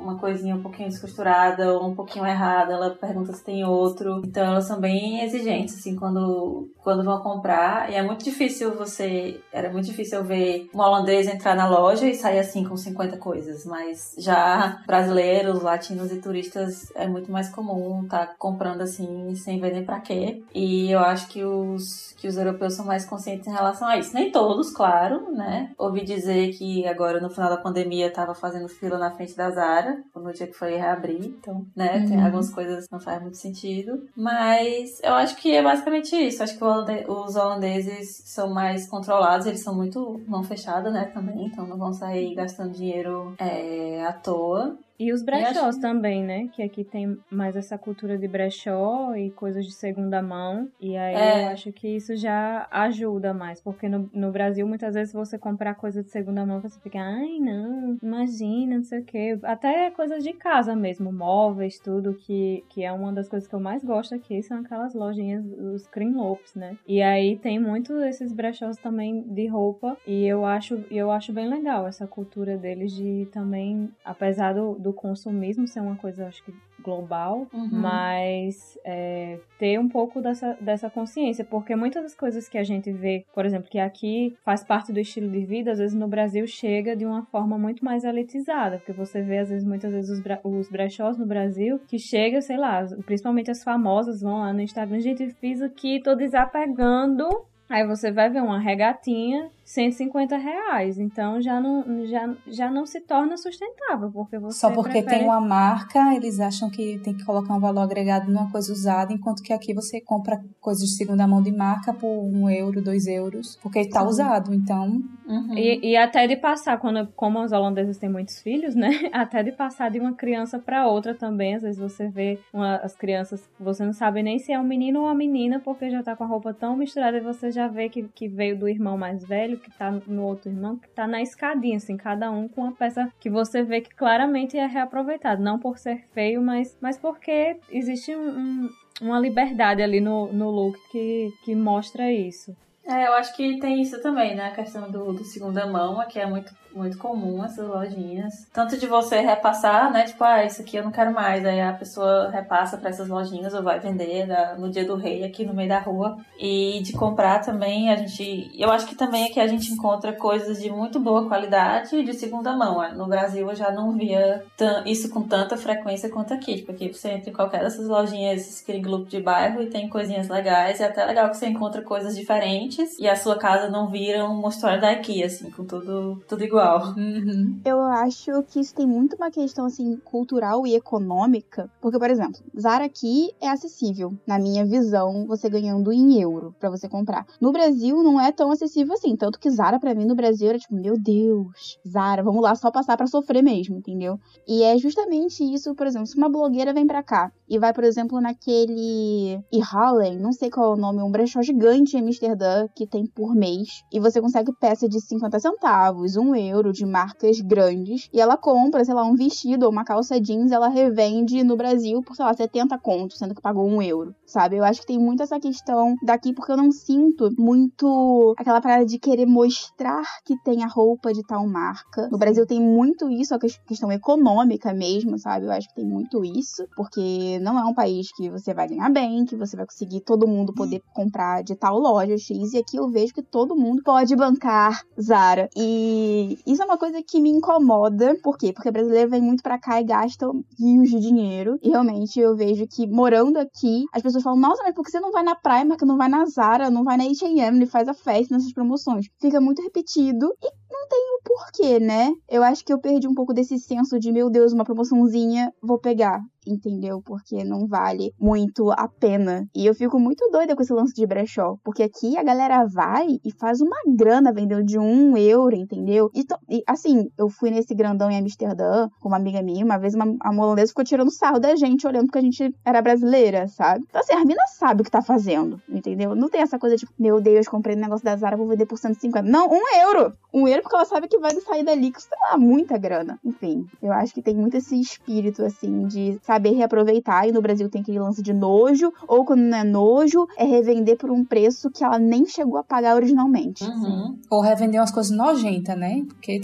B: uma coisinha um pouquinho descosturada ou um pouquinho errada, ela pergunta se tem outro. Então elas são bem exigentes, assim, quando, quando vão comprar. E é muito difícil você. Era muito difícil eu ver um holandês entrar na loja e sair assim com 50 coisas. Mas já brasileiros, latinos e turistas é muito mais comum estar tá comprando assim sem ver nem pra quê. E eu acho que os, que os europeus são mais conscientes em relação a isso. Nem todos, claro, né? Ouvi dizer que agora no final da pandemia tava fazendo fila na frente da Zara no dia que foi reabrir, então, né, uhum. tem algumas coisas que não faz muito sentido. Mas eu acho que é basicamente isso. Acho que os holandeses são mais controlados, eles são muito mão fechada, né, também, então não vão sair gastando dinheiro é, à toa.
A: E os brechós acho... também, né? Que aqui tem mais essa cultura de brechó e coisas de segunda mão. E aí é. eu acho que isso já ajuda mais. Porque no, no Brasil, muitas vezes, você comprar coisa de segunda mão, você fica, ai, não, imagina, não sei o quê. Até coisas de casa mesmo, móveis, tudo, que, que é uma das coisas que eu mais gosto aqui, são aquelas lojinhas, os cream lopes, né? E aí tem muito esses brechós também de roupa. E eu acho, eu acho bem legal essa cultura deles de também, apesar do, do consumismo ser uma coisa, acho que global,
B: Uhum.
A: mas é, ter um pouco dessa, dessa consciência, porque muitas das coisas que a gente vê, por exemplo, que aqui faz parte do estilo de vida, às vezes no Brasil chega de uma forma muito mais elitizada, porque você vê, às vezes, muitas vezes os, bra- os brechós no Brasil, que chega, sei lá, principalmente as famosas vão lá no Instagram, gente, fiz aqui, tô desapegando. Aí você vai ver uma regatinha, 150 reais. Então já não, já, já não se torna sustentável, porque você
C: Só porque
A: prefere...
C: tem uma marca, eles acham que tem que colocar um valor agregado numa coisa usada, enquanto que aqui você compra coisas de segunda mão de marca por um euro, dois euros, porque tá
B: Sim.
C: usado. Então,
B: Uhum.
A: E, e até de passar, quando, como os holandeses têm muitos filhos, né? Até de passar de uma criança para outra também. Às vezes você vê uma- as crianças, você não sabe nem se é um menino ou uma menina, porque já tá com a roupa tão misturada e você já vê que, que veio do irmão mais velho, que tá no outro irmão, que tá na escadinha, assim, cada um com uma peça que você vê que claramente é reaproveitado. Não por ser feio, mas, mas porque existe um- um- uma liberdade ali no, no look que, que mostra isso.
B: É, eu acho que tem isso também, né? A questão do, do segunda mão, que é muito, muito comum essas lojinhas. Tanto de você repassar, né? Tipo, ah, isso aqui eu não quero mais. Aí a pessoa repassa pra essas lojinhas ou vai vender na- no dia do rei aqui no meio da rua. E de comprar também, a gente. Eu acho que também que a gente encontra coisas de muito boa qualidade e de segunda mão. No Brasil eu já não via isso com tanta frequência quanto aqui. Tipo, aqui você entra em qualquer dessas lojinhas, aquele grupo de bairro, e tem coisinhas legais. E é até legal que você encontra coisas diferentes e a sua casa não vira uma história da IKEA, assim, com tudo, tudo igual.
C: Uhum.
E: Eu acho que isso tem muito uma questão assim cultural e econômica, porque por exemplo, Zara aqui é acessível, na minha visão, você ganhando em euro pra você comprar. No Brasil não é tão acessível assim, tanto que Zara pra mim no Brasil era tipo, meu Deus, Zara, vamos lá só passar pra sofrer mesmo, entendeu? E é justamente isso, por exemplo, se uma blogueira vem pra cá e vai, por exemplo, naquele e Harlem, não sei qual é o nome, um brechó gigante em Amsterdã que tem por mês, e você consegue peça de 50 centavos, um euro de marcas grandes, e ela compra, sei lá, um vestido ou uma calça jeans, ela revende no Brasil por, sei lá, 70 contos, sendo que pagou um euro, sabe? Eu acho que tem muito essa questão daqui, porque eu não sinto muito aquela parada de querer mostrar que tem a roupa de tal marca. No Brasil tem muito isso, a ques- questão econômica mesmo, sabe? Eu acho que tem muito isso, porque não é um país que você vai ganhar bem, que você vai conseguir todo mundo poder comprar de tal loja X, e aqui eu vejo que todo mundo pode bancar Zara. E isso é uma coisa que me incomoda, por quê? Porque brasileiro vem muito pra cá e gasta rios de dinheiro, e realmente eu vejo que morando aqui, as pessoas falam, nossa, mas por que você não vai na Primark, não vai na Zara, não vai na H&M faz a festa nessas promoções? Fica muito repetido e não tem o porquê, né? Eu acho que eu perdi um pouco desse senso de, meu Deus, uma promoçãozinha, vou pegar. Entendeu? Porque não vale muito a pena. E eu fico muito doida com esse lance de brechó. Porque aqui a galera vai e faz uma grana vendendo de um euro, entendeu? E, e, assim, eu fui nesse grandão em Amsterdã com uma amiga minha. Uma vez uma, a holandesa ficou tirando sarro da gente, olhando porque a gente era brasileira, sabe? Então, assim, a mina sabe o que tá fazendo, entendeu? Não tem essa coisa de, meu Deus, comprei um negócio da Zara, vou vender por 150. Não, um euro! Um euro porque ela sabe que vai sair dali sei lá, muita grana. Enfim, eu acho que tem muito esse espírito, assim, de saber reaproveitar. E no Brasil tem aquele lance de nojo, ou quando não é nojo, é revender por um preço que ela nem chegou a pagar originalmente.
B: Uhum.
C: Ou revender umas coisas nojentas, né? Porque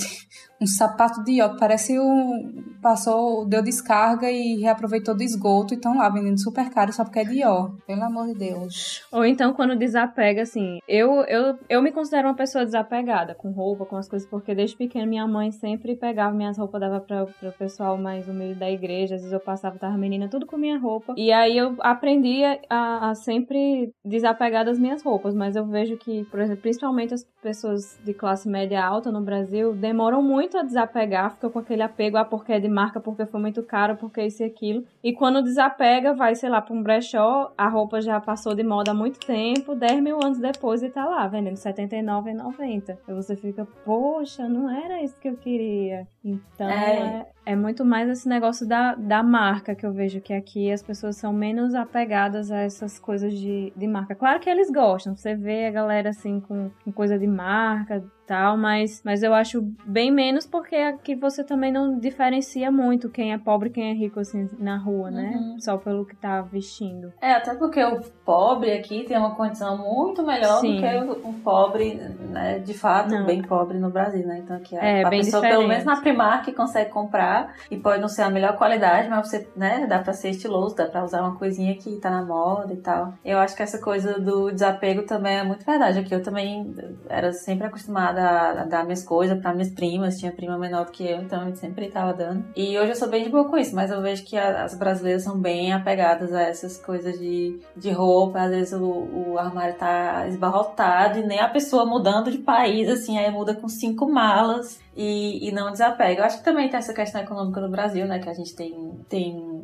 C: um sapato de que parece um. Passou, deu descarga e reaproveitou do esgoto e estão lá vendendo super caro só porque é de ó. Pelo amor de Deus.
A: Ou então quando desapega, assim, eu, eu, eu me considero uma pessoa desapegada com roupa, com as coisas, porque desde pequena minha mãe sempre pegava minhas roupas, dava pra, pra pessoal mais humilde da igreja, às vezes eu passava, tava menina, tudo com minha roupa. E aí eu aprendi a, a sempre desapegar das minhas roupas, mas eu vejo que, por exemplo, principalmente as pessoas de classe média alta no Brasil demoram muito a desapegar, ficam com aquele apego, ah, porque é de marca, porque foi muito caro, porque isso e aquilo. E quando desapega, vai, sei lá, pra um brechó, a roupa já passou de moda há muito tempo, 10 mil anos depois e tá lá, vendendo R$ 79,90. E você fica, poxa, não era isso que eu queria. Então,
B: É.
A: é, muito mais esse negócio da, da marca que eu vejo que aqui as pessoas são menos apegadas a essas coisas de, de marca. Claro que eles gostam, você vê a galera assim com, com coisa de marca tal, mas, mas eu acho bem menos porque aqui você também não diferencia muito quem é pobre e quem é rico assim na rua, né?
B: Uhum.
A: Só pelo que tá vestindo.
B: É, até porque o pobre aqui tem uma condição muito melhor
A: Sim.
B: do que o, o pobre, né, de fato,
A: Não.
B: bem pobre no Brasil, né? Então aqui a,
A: É,
B: a pessoa,
A: diferente.
B: pelo menos na Primark, consegue comprar comprar e pode não ser a melhor qualidade, mas você, né, dá pra ser estiloso, dá pra usar uma coisinha que tá na moda e tal. Eu acho que essa coisa do desapego também é muito verdade. Aqui eu também era sempre acostumada a dar minhas coisas para minhas primas, tinha prima menor do que eu, então eu sempre tava dando. E hoje eu sou bem de boa com isso, mas eu vejo que as brasileiras são bem apegadas a essas coisas de, de roupa, às vezes o, o armário tá esbarrotado e nem a pessoa mudando de país, assim, aí muda com cinco malas e, e não desapega. Eu acho que também tem essa questão econômica no Brasil, né? Que a gente tem, tem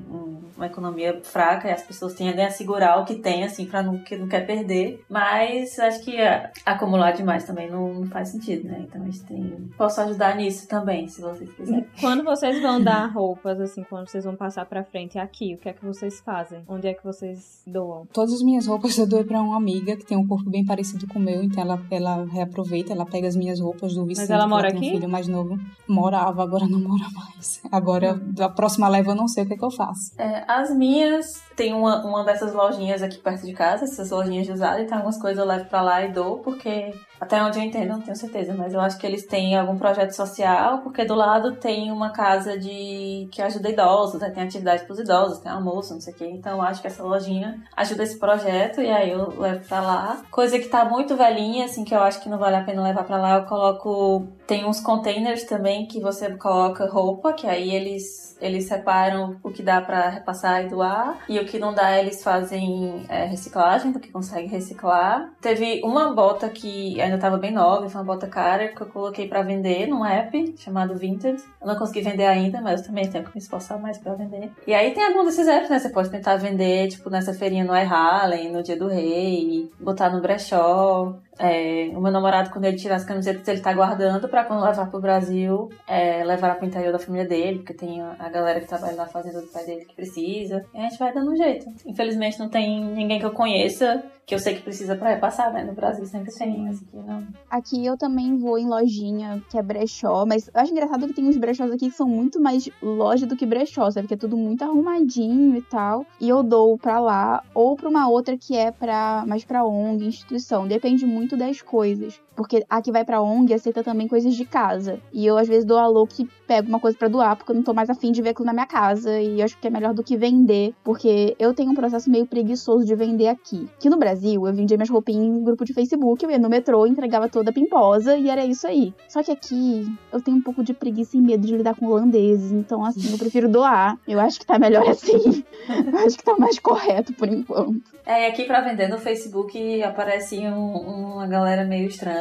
B: uma economia fraca e as pessoas tendem a segurar o que tem, assim, pra não, que não quer perder. Mas acho que é, acumular demais também não, não, faz sentido, né? Então a gente tem. Posso ajudar nisso também, se vocês quiserem.
A: Quando vocês vão dar roupas, assim, quando vocês vão passar pra frente aqui, o que é que vocês fazem? Onde é que vocês doam?
C: Todas as minhas roupas eu dou pra uma amiga que tem um corpo bem parecido com o meu, então ela, ela reaproveita, ela pega as minhas roupas do Vicente.
A: Mas ela mora aqui?
C: Um filho mais novo. Morava, agora não mora mais. Agora, da próxima leva, eu não sei o que, é que eu faço.
B: É, as minhas, tem uma, uma dessas lojinhas aqui perto de casa, essas lojinhas de usado, então algumas coisas eu levo pra lá e dou, porque até onde eu entendo, não tenho certeza, mas eu acho que eles têm algum projeto social, porque do lado tem uma casa de que ajuda idosos, né? tem atividade para os idosos, tem almoço, não sei o quê. Então eu acho que essa lojinha ajuda esse projeto e aí eu levo para lá. Coisa que tá muito velhinha, assim, que eu acho que não vale a pena levar para lá, eu coloco. Tem uns containers também que você coloca roupa, que aí eles eles separam o que dá para repassar e doar, e o que não dá, eles fazem é, reciclagem, do que consegue reciclar. Teve uma bota que ainda tava bem nova, foi uma bota cara, que eu coloquei para vender num app chamado Vinted. Eu não consegui vender ainda, mas eu também tenho que me esforçar mais para vender. E aí tem alguns desses apps, né? Você pode tentar vender, tipo, nessa feirinha no iHarlem, no Dia do Rei, botar no brechó. É, o meu namorado, quando ele tirar as camisetas, ele tá guardando pra quando levar pro Brasil, é, levar pro interior da família dele, porque tem a galera que trabalha na fazenda do pai dele que precisa. E a gente vai dando um jeito. Infelizmente não tem ninguém que eu conheça que eu sei que precisa para repassar, né? No Brasil sempre tem, mas aqui não.
E: Aqui eu também vou em lojinha, que é brechó, mas eu acho engraçado que tem uns brechós aqui que são muito mais loja do que brechó, sabe? Que é tudo muito arrumadinho e tal. E eu dou pra lá, ou pra uma outra que é pra, mais pra ONG, instituição. Depende muito das coisas. Porque a que vai pra ONG aceita também coisas de casa. E eu, às vezes, dou a louco que pego uma coisa para doar, porque eu não tô mais afim de ver aquilo na minha casa. E eu acho que é melhor do que vender, porque eu tenho um processo meio preguiçoso de vender aqui. Que no Brasil, eu vendia minhas roupinhas em grupo de Facebook, eu ia no metrô, entregava toda pimposa e era isso aí. Só que aqui eu tenho um pouco de preguiça e medo de lidar com holandeses, então assim, eu prefiro doar. Eu acho que tá melhor assim. eu acho que tá mais correto por enquanto.
B: É, aqui para vender no Facebook aparece um, uma galera meio estranha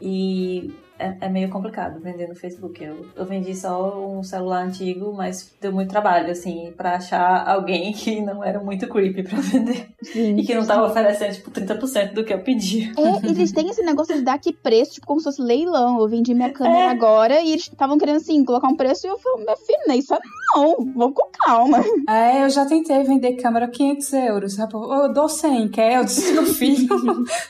B: e é, é, meio complicado vender no Facebook. Eu, eu vendi só um celular antigo, mas deu muito trabalho, assim, pra achar alguém que não era muito creepy pra vender. Sim, e que não tava oferecendo, tipo, 30% do que eu pedi.
E: É, eles têm esse negócio de dar aqui preço, tipo, como se fosse leilão. Eu vendi minha câmera é. agora e eles estavam querendo, assim, colocar um preço e eu falei, minha filha, isso é não, vamos com calma.
C: É, eu já tentei vender câmera 500 euros. Eu dou 100, quer? Eu disse, meu filho,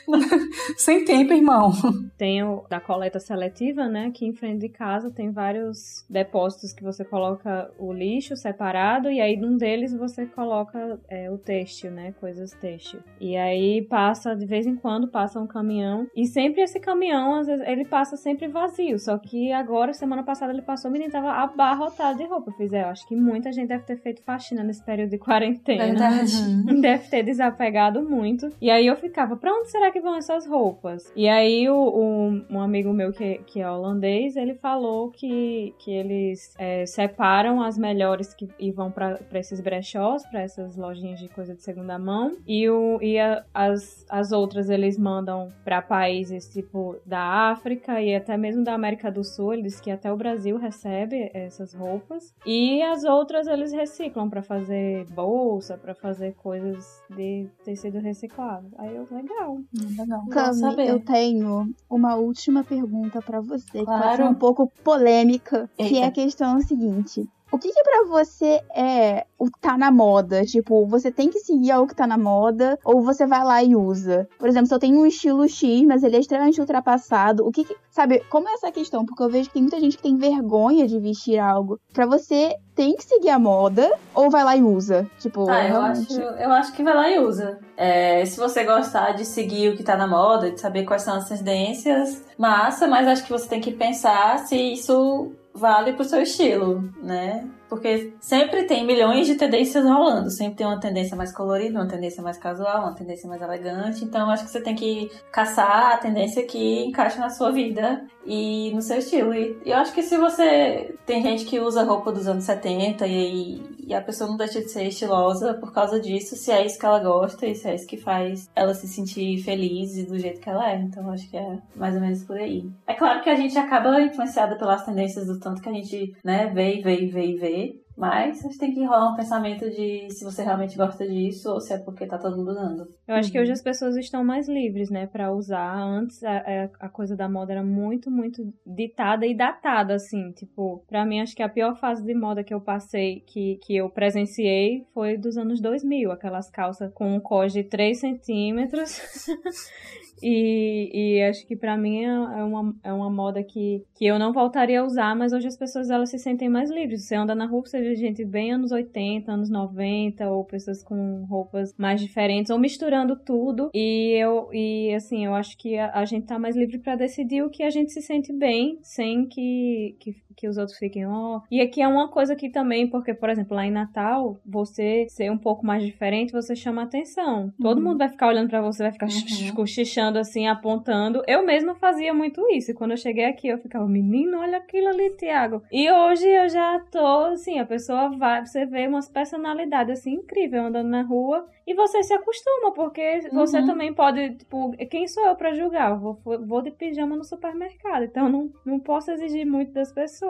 C: sem tempo, irmão.
A: Tem o da coleta seletiva, né? Que em frente de casa tem vários depósitos que você coloca o lixo separado e aí num deles você coloca é, o têxtil, né? Coisas têxtil. E aí passa, de vez em quando, passa um caminhão. E sempre esse caminhão, às vezes, ele passa sempre vazio. Só que agora, semana passada, ele passou, o menino tava abarrotado de roupa. Eu fiz, é, eu acho que muita gente deve ter feito faxina nesse período de quarentena.
B: Verdade.
A: Deve ter desapegado muito. E aí eu ficava, pra onde será que vão essas roupas? E aí o, o um amigo meu que que, é holandês, ele falou que, que eles é, separam as melhores que e vão para esses brechós, para essas lojinhas de coisa de segunda mão, e, o, e a, as, as outras eles mandam para países tipo da África e até mesmo da América do Sul. Ele disse que até o Brasil recebe essas roupas, e as outras eles reciclam para fazer bolsa, para fazer coisas de tecido reciclado. Aí eu, legal.
E: Legal. Cami, eu tenho uma última pergunta pergunta para você, claro. que pode ser um pouco polêmica, Eita. que é a questão seguinte. O que, que para você é o que tá na moda? Tipo, você tem que seguir algo que tá na moda ou você vai lá e usa? Por exemplo, se eu tenho um estilo X, mas ele é extremamente ultrapassado, o que, que sabe, como é essa questão? Porque eu vejo que tem muita gente que tem vergonha de vestir algo. Para você tem que seguir a moda ou vai lá e usa? Tipo,
B: ah, eu acho, eu acho que vai lá e usa. É, se você gostar de seguir o que tá na moda, de saber quais são as tendências, massa, mas acho que você tem que pensar se isso vale pro seu estilo, né? Porque sempre tem milhões de tendências rolando. Sempre tem uma tendência mais colorida, uma tendência mais casual, uma tendência mais elegante. Então, acho que você tem que caçar a tendência que encaixa na sua vida e no seu estilo. E eu acho que se você. Tem gente que usa roupa dos anos 70 e, e a pessoa não deixa de ser estilosa por causa disso, se é isso que ela gosta e se é isso que faz ela se sentir feliz e do jeito que ela é. Então, acho que é mais ou menos por aí. É claro que a gente acaba influenciada pelas tendências do tanto que a gente, né, vê e vê e vê e vê. Mas a gente tem que rolar um pensamento de se você realmente gosta disso ou se é porque tá todo mundo usando.
A: Eu acho que hoje as pessoas estão mais livres, né, para usar. Antes a, é, a, coisa da moda era muito, muito ditada e datada, assim. Tipo, pra mim, acho que a pior fase de moda que eu passei, que, que eu presenciei, foi dos anos 2000. Aquelas calças com um cós de 3 centímetros. E, e acho que para mim é, é uma, é uma moda que, que eu não voltaria a usar, mas hoje as pessoas elas se sentem mais livres. Você anda na rua, você vê gente bem anos 80, anos 90, ou pessoas com roupas mais diferentes, ou misturando tudo. E eu, e assim, eu acho que a, a gente tá mais livre para decidir o que a gente se sente bem, sem que, que que os outros fiquem, ó. Oh. E aqui é uma coisa que também, porque, por exemplo, lá em Natal, você ser um pouco mais diferente, você chama atenção. Todo uhum. mundo vai ficar olhando para você, vai ficar uhum. cochichando assim, apontando. Eu mesma fazia muito isso. E quando eu cheguei aqui, eu ficava, menino, olha aquilo ali, Tiago. E hoje eu já tô, assim, a pessoa vai, você vê umas personalidades assim incrível andando na rua e você se acostuma, porque uhum. você também pode, tipo, quem sou eu para julgar? Eu vou, vou de pijama no supermercado, então não, não posso exigir muito das pessoas.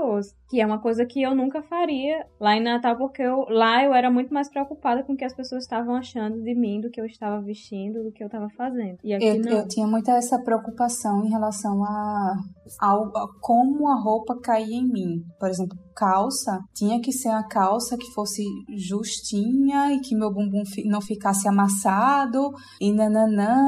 A: Que é uma coisa que eu nunca faria lá em Natal, porque eu, lá eu era muito mais preocupada com o que as pessoas estavam achando de mim, do que eu estava vestindo, do que eu estava fazendo. E aqui
C: eu,
A: não.
C: eu tinha muita essa preocupação em relação a, como a roupa caía em mim. Por exemplo, calça tinha que ser a calça que fosse justinha e que meu bumbum não ficasse amassado e nananã.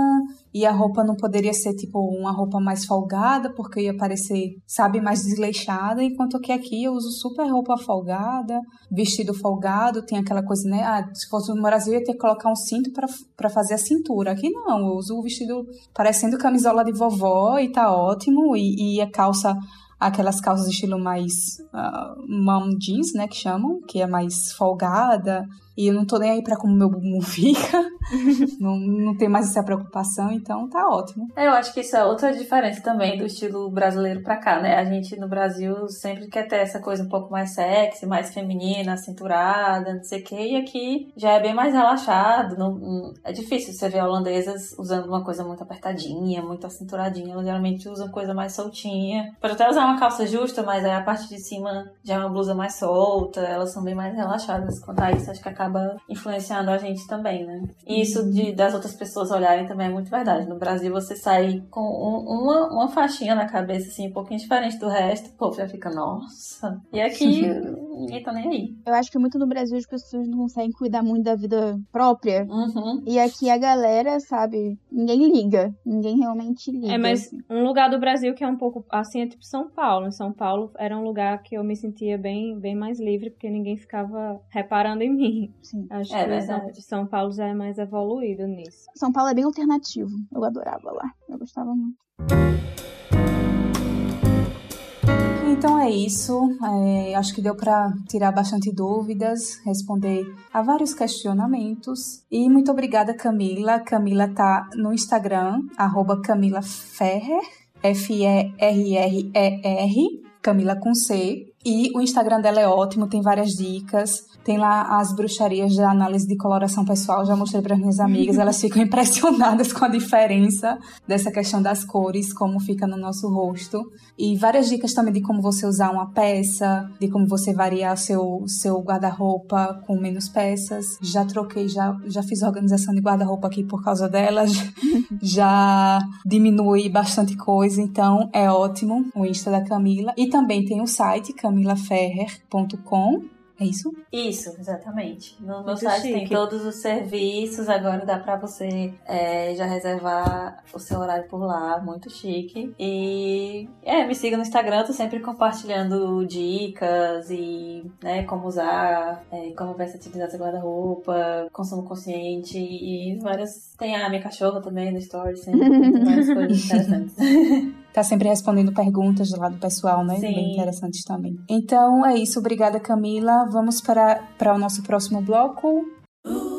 C: E a roupa não poderia ser tipo uma roupa mais folgada, porque ia parecer, sabe, mais desleixada. Enquanto que aqui eu uso super roupa folgada, vestido folgado, tem aquela coisa, né? Ah, se fosse no Brasil ia ter que colocar um cinto para fazer a cintura. Aqui não, eu uso o vestido parecendo camisola de vovó e tá ótimo. E, e a calça aquelas calças de estilo mais uh, mom jeans, né, que chamam, que é mais folgada, e eu não tô nem aí pra como meu bumbum fica. não, não tem mais essa preocupação, então tá ótimo.
B: É, eu acho que isso é outra diferença também do estilo brasileiro pra cá, né? A gente no Brasil sempre quer ter essa coisa um pouco mais sexy, mais feminina, cinturada, não sei o quê. E aqui já é bem mais relaxado. Não, é difícil você ver holandesas usando uma coisa muito apertadinha, muito acinturadinha. Elas geralmente usam coisa mais soltinha. Pode até usar uma calça justa, mas aí a parte de cima já é uma blusa mais solta. Elas são bem mais relaxadas quanto a isso. Acho que acaba acaba influenciando a gente também, né? E isso de, das outras pessoas olharem também é muito verdade. No Brasil, você sai com um, uma, uma faixinha na cabeça, assim, um pouquinho diferente do resto, o povo já fica, nossa. E aqui, ninguém tá nem aí.
E: Eu acho que muito no Brasil as pessoas não conseguem cuidar muito da vida própria.
B: Uhum.
E: E aqui a galera, sabe, ninguém liga. Ninguém realmente liga.
A: É, mas assim. um lugar do Brasil que é um pouco assim, é tipo São Paulo. Em São Paulo era um lugar que eu me sentia bem, bem mais livre, porque ninguém ficava reparando em mim.
E: Sim.
A: Acho é, que verdade. de São Paulo já é mais evoluído nisso.
E: São Paulo é bem alternativo. Eu adorava lá. Eu gostava muito.
C: Então é isso. É, acho que deu para tirar bastante dúvidas, responder a vários questionamentos. E muito obrigada, Camila. Camila tá no Instagram, arroba Camila Ferrer, F-E-R-R-E-R, Camila com C. E o Instagram dela é ótimo, tem várias dicas. Tem lá as bruxarias de análise de coloração pessoal, já mostrei para minhas amigas, elas ficam impressionadas com a diferença dessa questão das cores, como fica no nosso rosto. E várias dicas também de como você usar uma peça, de como você variar seu, seu guarda-roupa com menos peças. Já troquei, já, já fiz organização de guarda-roupa aqui por causa delas, já diminui bastante coisa, então é ótimo o Insta da Camila. E também tem o site camilaferrer.com é isso?
B: Isso, exatamente. No meu site chique. tem todos os serviços, agora dá pra você é, já reservar o seu horário por lá, muito chique. E é, me siga no Instagram, tô sempre compartilhando dicas e né, como usar, é, como versatilizar seu guarda-roupa, consumo consciente e várias. Tem a minha cachorra também no story, sempre várias coisas interessantes.
C: tá sempre respondendo perguntas lá do pessoal, né?
B: Sim.
C: Bem interessantes também. Então é isso, obrigada Camila. Vamos para, para o nosso próximo bloco.
A: E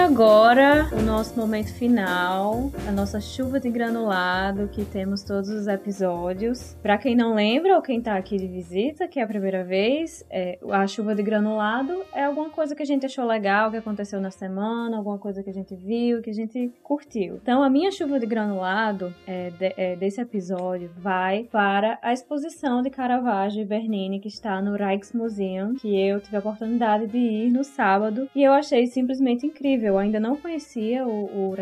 A: agora, o nosso momento final, a nossa chuva de granulado que temos todos os episódios. Para quem não lembra ou quem tá aqui de visita, que é a primeira vez, é, a chuva de granulado é alguma coisa que a gente achou legal, que aconteceu na semana, alguma coisa que a gente viu, que a gente curtiu. Então, a minha chuva de granulado é, de, é, desse episódio vai para a exposição de Caravaggio e Bernini que está no Rijksmuseum, que eu tive a oportunidade de ir no sábado e eu achei simplesmente incrível. Eu ainda não conhecia o, o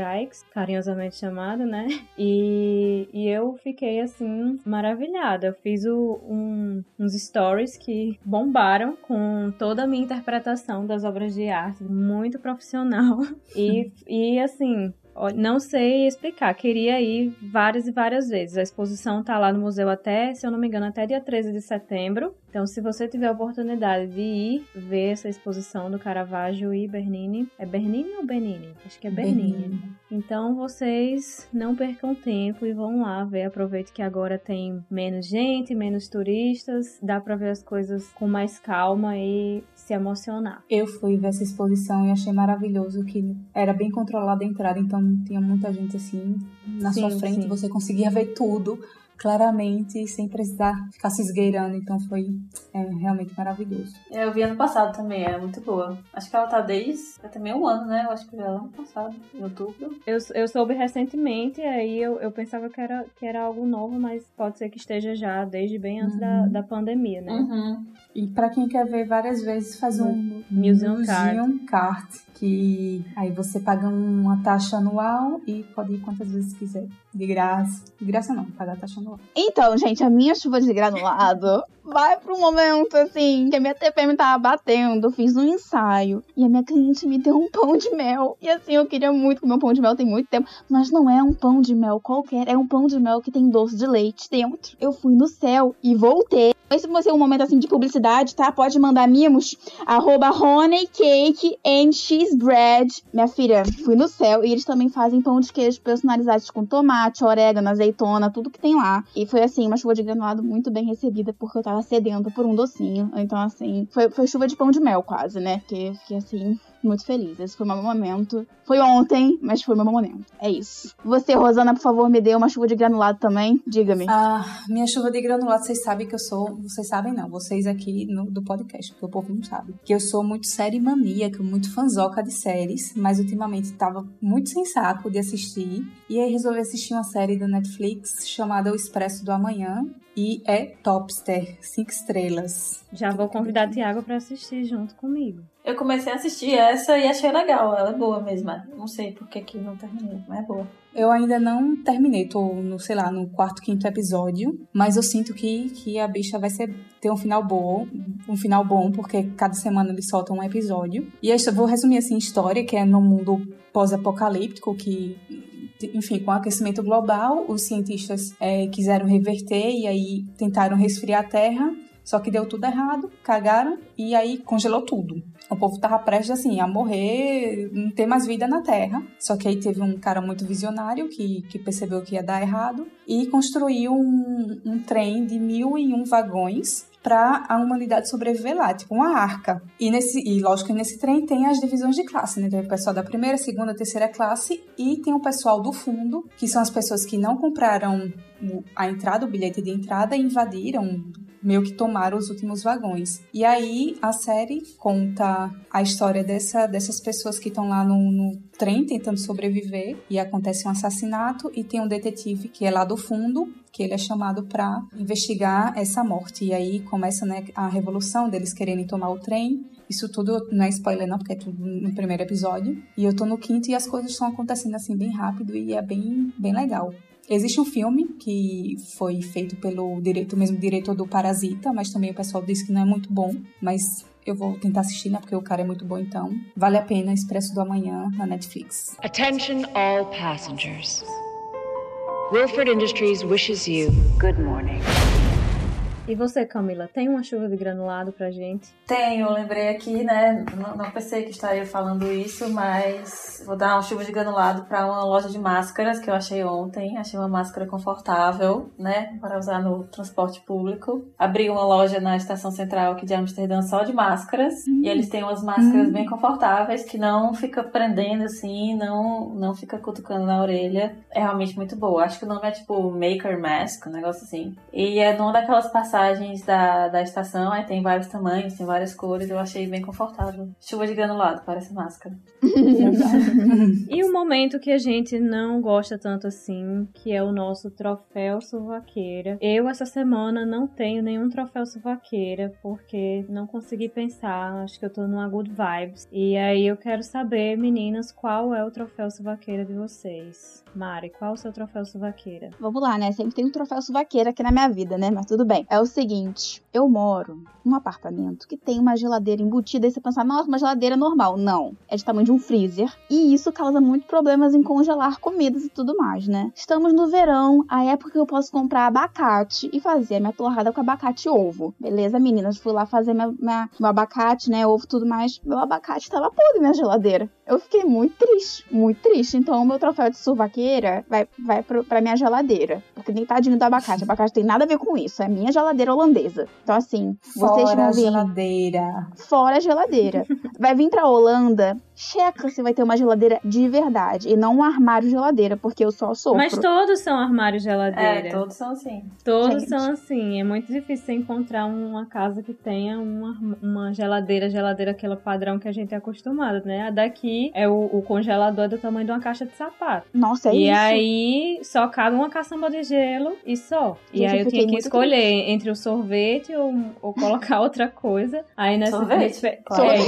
A: carinhosamente chamado, né? E, e eu fiquei assim maravilhada. Eu fiz o, um, uns stories que bombaram com toda a minha interpretação das obras de arte, muito profissional. E, e assim, Não sei explicar, queria ir várias e várias vezes. A exposição tá lá no museu até, se eu não me engano, até dia 13 de setembro. Então, se você tiver a oportunidade de ir ver essa exposição do Caravaggio e Bernini, é Bernini ou Benini? Acho que é Bernini.
C: Bernini.
A: Então, vocês não percam tempo e vão lá ver. Aproveite que agora tem menos gente, menos turistas, dá pra ver as coisas com mais calma e se emocionar.
C: Eu fui ver essa exposição e achei maravilhoso que era bem controlada a entrada, então tinha muita gente assim na
A: Sim,
C: sua frente,
A: sim.
C: você conseguia ver tudo claramente sem precisar ficar se esgueirando, então foi é, realmente maravilhoso.
B: É, Eu vi ano passado também, é muito boa. Acho que ela tá desde é também um ano, né? Eu acho que vi ela ano passado, em outubro.
A: Eu, eu soube recentemente, aí eu, eu pensava que era, que era algo novo, mas pode ser que esteja já desde bem antes da, da pandemia, né?
B: Uhum.
C: E para quem quer ver várias vezes, faz um
A: Museum Card.
C: Museum Card, que aí você paga uma taxa anual e pode ir quantas vezes quiser. De graça. De graça não, pagar a taxa anual.
E: Então, gente, a minha chuva de granulado vai pro momento, assim, que a minha TPM tava batendo. Fiz um ensaio e a minha cliente me deu um pão de mel. E assim, eu queria muito comer um pão de mel tem muito tempo. Mas não é um pão de mel qualquer, é um pão de mel que tem doce de leite dentro. Eu fui no céu e voltei. Esse vai ser um momento, assim, de publicidade, tá? Pode mandar mimos. Arroba Honey Cake and. Minha filha, fui no céu e eles também fazem pão de queijo personalizados com tomate, orégano, azeitona, tudo que tem lá. E foi, assim, uma chuva de granulado muito bem recebida, porque eu tava sedenta por um docinho. Então, assim, foi, foi chuva de pão de mel quase, né? Porque fiquei, assim, muito feliz. Esse foi o meu momento. Foi ontem, mas foi o meu momento. É isso. Você, Rosana, por favor, me dê uma chuva de granulado também. Diga-me.
C: Ah, minha chuva de granulado, vocês sabem que eu sou. Vocês sabem não, vocês aqui no, do podcast, porque o povo não sabe. Que eu sou muito série maníaca, muito fanzoca de séries, mas ultimamente tava muito sem saco de assistir. E aí resolvi assistir uma série da Netflix chamada O Expresso do Amanhã. E é Topster, cinco estrelas.
A: Já vou convidar Tiago pra assistir junto comigo.
B: Eu comecei a assistir essa e achei legal. Ela é boa mesmo. Não sei por que que não terminei, mas é boa.
C: Eu ainda não terminei, tô no, sei lá, no quarto, quinto episódio, mas eu sinto que, que a bicha vai ser, ter um final bom, um final bom, porque cada semana eles soltam um episódio. E eu vou resumir assim história, que é no mundo pós-apocalíptico, que enfim, com o aquecimento global, os cientistas é, quiseram reverter e aí tentaram resfriar a Terra, só que deu tudo errado, cagaram e aí congelou tudo. O povo tava prestes assim a morrer, não ter mais vida na Terra. Só que aí teve um cara muito visionário que, que percebeu que ia dar errado e construiu um, um trem de mil e um vagões para a humanidade sobreviver lá, tipo uma arca. E, nesse, e lógico que nesse trem tem as divisões de classe, né? Tem o pessoal da primeira, segunda, terceira classe e tem o pessoal do fundo, que são as pessoas que não compraram a entrada, o bilhete de entrada e invadiram meio que tomaram os últimos vagões. E aí a série conta a história dessa, dessas pessoas que estão lá no, no, trem tentando sobreviver e acontece um assassinato e tem um detetive que é lá do fundo que ele é chamado para investigar essa morte e aí começa né, a revolução deles quererem tomar o trem isso tudo não é spoiler não, porque é tudo no primeiro episódio. E eu tô no quinto e as coisas estão acontecendo assim bem rápido e é bem, bem legal. Existe um filme que foi feito pelo diretor, mesmo diretor do Parasita, mas também o pessoal disse que não é muito bom, mas eu vou tentar assistir, né, porque o cara é muito bom então. Vale a pena Expresso do Amanhã na Netflix.
I: Attention all passengers. Wilford Industries wishes you good morning.
A: E você, Camila, tem uma chuva de granulado pra gente?
B: Tenho, lembrei aqui, né? Não, não pensei que estaria falando isso, mas vou dar uma chuva de granulado para uma loja de máscaras que eu achei ontem. Achei uma máscara confortável, né? Para usar no transporte público. Abri uma loja na estação central aqui de Amsterdã só de máscaras. Hum. E eles têm umas máscaras hum. bem confortáveis que não fica prendendo assim, não, não fica cutucando na orelha. É realmente muito boa. Acho que o nome é tipo Maker Mask, um negócio assim. E é numa daquelas passagens da, da estação, aí tem vários tamanhos, tem várias cores. Eu achei bem confortável. Chuva de granulado, parece máscara.
A: e o momento que a gente não gosta tanto assim, que é o nosso troféu suvaqueira. Eu, essa semana, não tenho nenhum troféu suvaqueira, porque não consegui pensar. Acho que eu tô numa good vibes. E aí eu quero saber, meninas, qual é o troféu suvaqueira de vocês? Mari, qual é o seu troféu suvaqueira?
E: Vamos lá, né? Sempre tem um troféu suvaqueira aqui na minha vida, né? Mas tudo bem. É o seguinte, eu moro num apartamento que tem uma geladeira embutida e você pensa, nossa, uma geladeira normal. Não. É de tamanho de um freezer. E isso causa muito problemas em congelar comidas e tudo mais, né? Estamos no verão, a época que eu posso comprar abacate e fazer a minha torrada com abacate e ovo. Beleza, meninas? Fui lá fazer minha, minha, meu abacate, né? Ovo tudo mais. Meu abacate tava podre na minha geladeira. Eu fiquei muito triste, muito triste. Então, o meu troféu de suvaqueira vai, vai pro, pra minha geladeira. Porque nem tadinho do abacate. O abacate tem nada a ver com isso. É minha geladeira holandesa. Então, assim, vocês
C: vão
E: vir.
C: geladeira.
E: Fora a geladeira. vai vir pra Holanda, checa se vai ter uma geladeira de verdade. E não um armário geladeira, porque eu só sou.
A: Mas todos são armários geladeira.
B: É, todos são assim.
A: Todos Gente. são assim. É muito difícil encontrar uma casa que tenha uma, uma geladeira, geladeira aquele padrão que a gente é acostumado, né? A daqui é o, o congelador do tamanho de uma caixa de sapato.
E: Nossa, é
A: e
E: isso.
A: E aí só cabe uma caçamba de gelo e só. Gente, e aí eu, eu tinha que escolher triste. Entre o sorvete ou, ou colocar outra coisa. Aí nesse,
B: sorvete?
A: nesse é,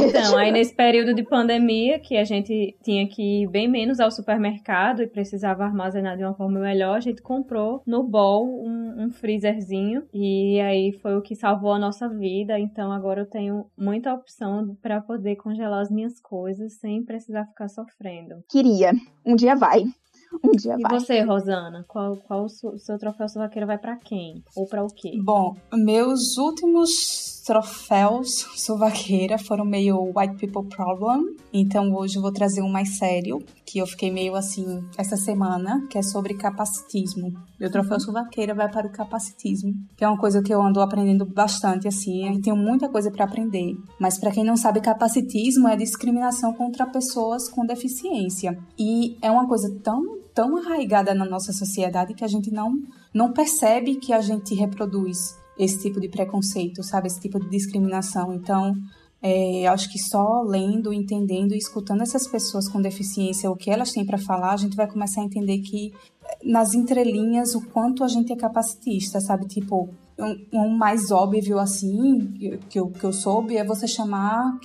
A: então, aí nesse período de pandemia que a gente tinha que ir bem menos ao supermercado e precisava armazenar de uma forma melhor, a gente comprou no Bol um, um freezerzinho e aí foi o que salvou a nossa vida. Então agora eu tenho muita opção para poder congelar as minhas coisas sem precisar ficar sofrendo.
E: Queria. Um dia vai. Um dia
A: e
E: vai.
A: você, Rosana? Qual, qual o seu, seu troféu suvaqueiro vai para quem? Ou para o quê?
C: Bom, meus últimos troféus suvaqueira foram meio white people problem. Então hoje eu vou trazer um mais sério, que eu fiquei meio assim essa semana, que é sobre capacitismo. Meu troféu uhum. suvaqueira vai para o capacitismo, que é uma coisa que eu ando aprendendo bastante assim. Eu tenho muita coisa para aprender, mas para quem não sabe, capacitismo é discriminação contra pessoas com deficiência. E é uma coisa tão tão arraigada na nossa sociedade que a gente não não percebe que a gente reproduz esse tipo de preconceito, sabe? Esse tipo de discriminação. Então, é, acho que só lendo, entendendo e escutando essas pessoas com deficiência, o que elas têm para falar, a gente vai começar a entender que nas entrelinhas o quanto a gente é capacitista, sabe? Tipo, um, um mais óbvio assim que eu, que eu soube é você chamar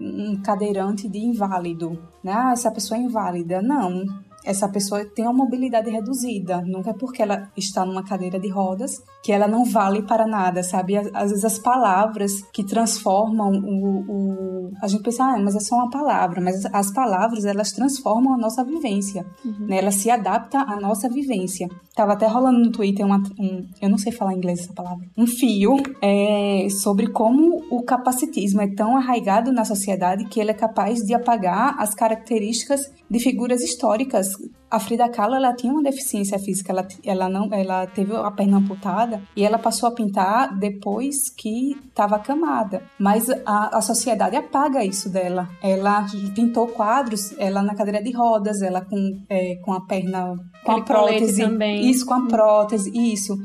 C: um cadeirante de inválido, né? Ah, essa pessoa é inválida. Não, essa pessoa tem uma mobilidade reduzida. Nunca é porque ela está numa cadeira de rodas que ela não vale para nada, sabe? Às vezes as palavras que transformam o. o... A gente pensa, ah, mas é só uma palavra, mas as palavras elas transformam a nossa vivência, uhum. né? Ela se adapta à nossa vivência. Tava até rolando no Twitter uma, um, eu não sei falar em inglês essa palavra, um fio é, sobre como o capacitismo é tão arraigado na sociedade que ele é capaz de apagar as características de figuras históricas a Frida Kahlo ela tinha uma deficiência física, ela, ela não, ela teve a perna amputada e ela passou a pintar depois que estava acamada. Mas a, a sociedade apaga isso dela. Ela pintou quadros, ela na cadeira de rodas, ela com, é, com a perna com
A: Aquele a prótese, também.
C: isso com a prótese, isso.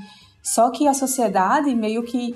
C: Só que a sociedade meio que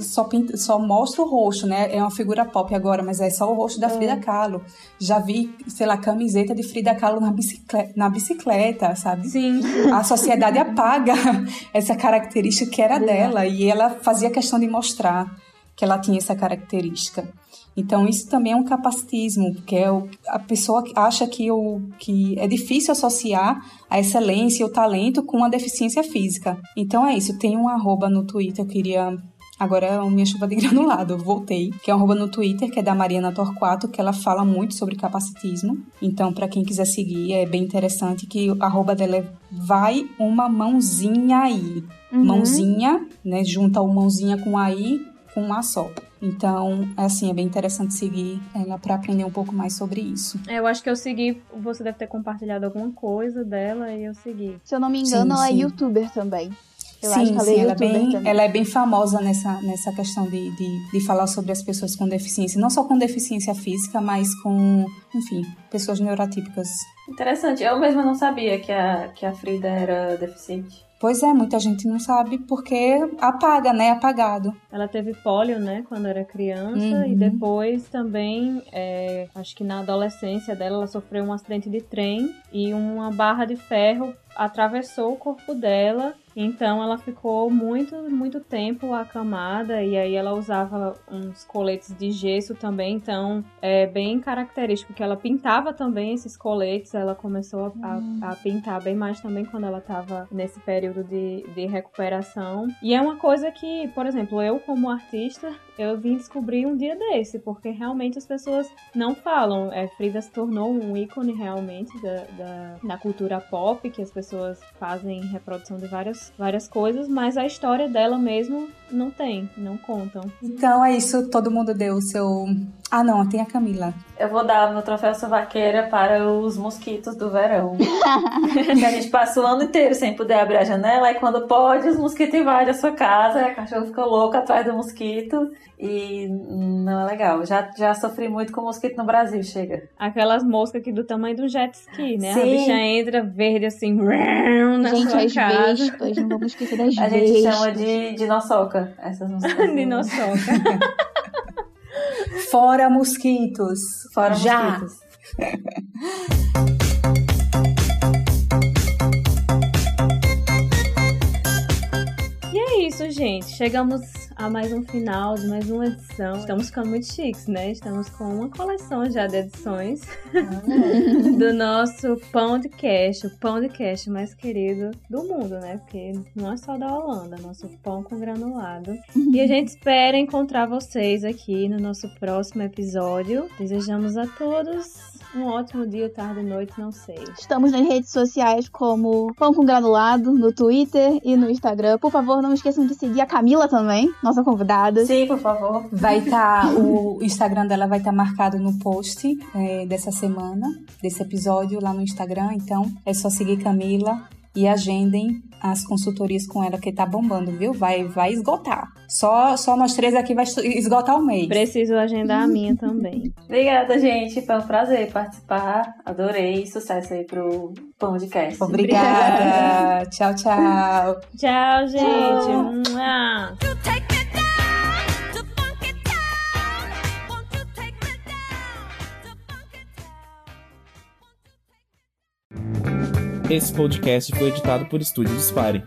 C: só, pinta, só mostra o rosto, né? É uma figura pop agora, mas é só o rosto da Frida Kahlo. Já vi, sei lá, camiseta de Frida Kahlo na bicicleta, na bicicleta sabe?
A: Sim.
C: A sociedade apaga essa característica que era dela e ela fazia questão de mostrar que ela tinha essa característica. Então, isso também é um capacitismo, que é o, a pessoa acha que, o, que é difícil associar a excelência e o talento com a deficiência física. Então, é isso. Tem um arroba no Twitter, eu queria Agora é a minha chuva de granulado, eu voltei. Que é um arroba no Twitter, que é da Mariana Torquato, que ela fala muito sobre capacitismo. Então, para quem quiser seguir, é bem interessante que o arroba dela é vai uma mãozinha aí. Uhum. Mãozinha, né? Junta o mãozinha com aí com um A só. Então, assim, é bem interessante seguir ela para aprender um pouco mais sobre isso.
A: É, eu acho que eu segui, você deve ter compartilhado alguma coisa dela e eu segui.
E: Se eu não me engano, sim, ela é sim. é youtuber também.
C: Eu sim, ela, sim, é ela, é bem, ela é bem famosa nessa, nessa questão de, de, de falar sobre as pessoas com deficiência. Não só com deficiência física, mas com, enfim, pessoas neurotípicas.
B: Interessante. Eu mesma não sabia que a, que a Frida era deficiente.
C: Pois é, muita gente não sabe porque apaga, né? Apagado.
A: Ela teve pólio, né, quando era criança uhum. e depois também, é, acho que na adolescência dela, ela sofreu um acidente de trem e uma barra de ferro atravessou o corpo dela então ela ficou muito, muito tempo acamada e aí ela usava uns coletes de gesso também. Então é bem característico que ela pintava também esses coletes. Ela começou a, hum. a, a pintar bem mais também quando ela estava nesse período de, de recuperação. E é uma coisa que, por exemplo, eu como artista, eu vim descobrir um dia desse, porque realmente as pessoas não falam. É, Frida se tornou um ícone realmente da, da, cultura pop, que as pessoas fazem reprodução de várias várias coisas, mas a história dela mesmo não tem, não contam.
C: Então é isso, todo mundo deu o seu. Ah, não, tem a Camila.
B: Eu vou dar meu troféu vaqueira para os mosquitos do verão. que a gente passa o ano inteiro sem poder abrir a janela, e quando pode, os mosquitos invadem a sua casa, a cachorro fica louco atrás do mosquito. E não é legal. Já, já sofri muito com mosquito no Brasil, chega.
A: Aquelas moscas aqui do tamanho do jet ski, né? Sim. A bicha entra verde assim, na
E: gente,
A: sua
E: as
A: casa.
E: vespas, não vamos esquecer das
B: A
E: gente
B: chama de dinossoca. Essas moscas.
A: dinossoca.
C: Fora mosquitos.
B: Fora Já. mosquitos.
A: E é isso, gente. Chegamos a mais um final de mais uma edição. Estamos ficando muito chiques, né? Estamos com uma coleção já de edições ah. do nosso podcast, o podcast mais querido do mundo, né? Porque não é só da Holanda, nosso pão com granulado. E a gente espera encontrar vocês aqui no nosso próximo episódio. Desejamos a todos um ótimo dia, tarde, noite, não sei.
E: Estamos nas redes sociais como Pão com Granulado, no Twitter e no Instagram. Por favor, não esqueçam de seguir a Camila também, nossa convidada.
B: Sim, por favor.
C: Vai estar, tá, o Instagram dela vai estar tá marcado no post é, dessa semana, desse episódio lá no Instagram. Então, é só seguir Camila e agendem as consultorias com ela, que tá bombando, viu? Vai, vai esgotar. Só, só nós três aqui vai esgotar o mês.
A: Preciso agendar a minha também.
B: Obrigada, gente. Foi um prazer participar. Adorei. Sucesso aí pro podcast.
C: Obrigada. tchau, tchau.
A: Tchau, gente. Tchau.
I: Esse podcast foi editado por Estúdio Dispare.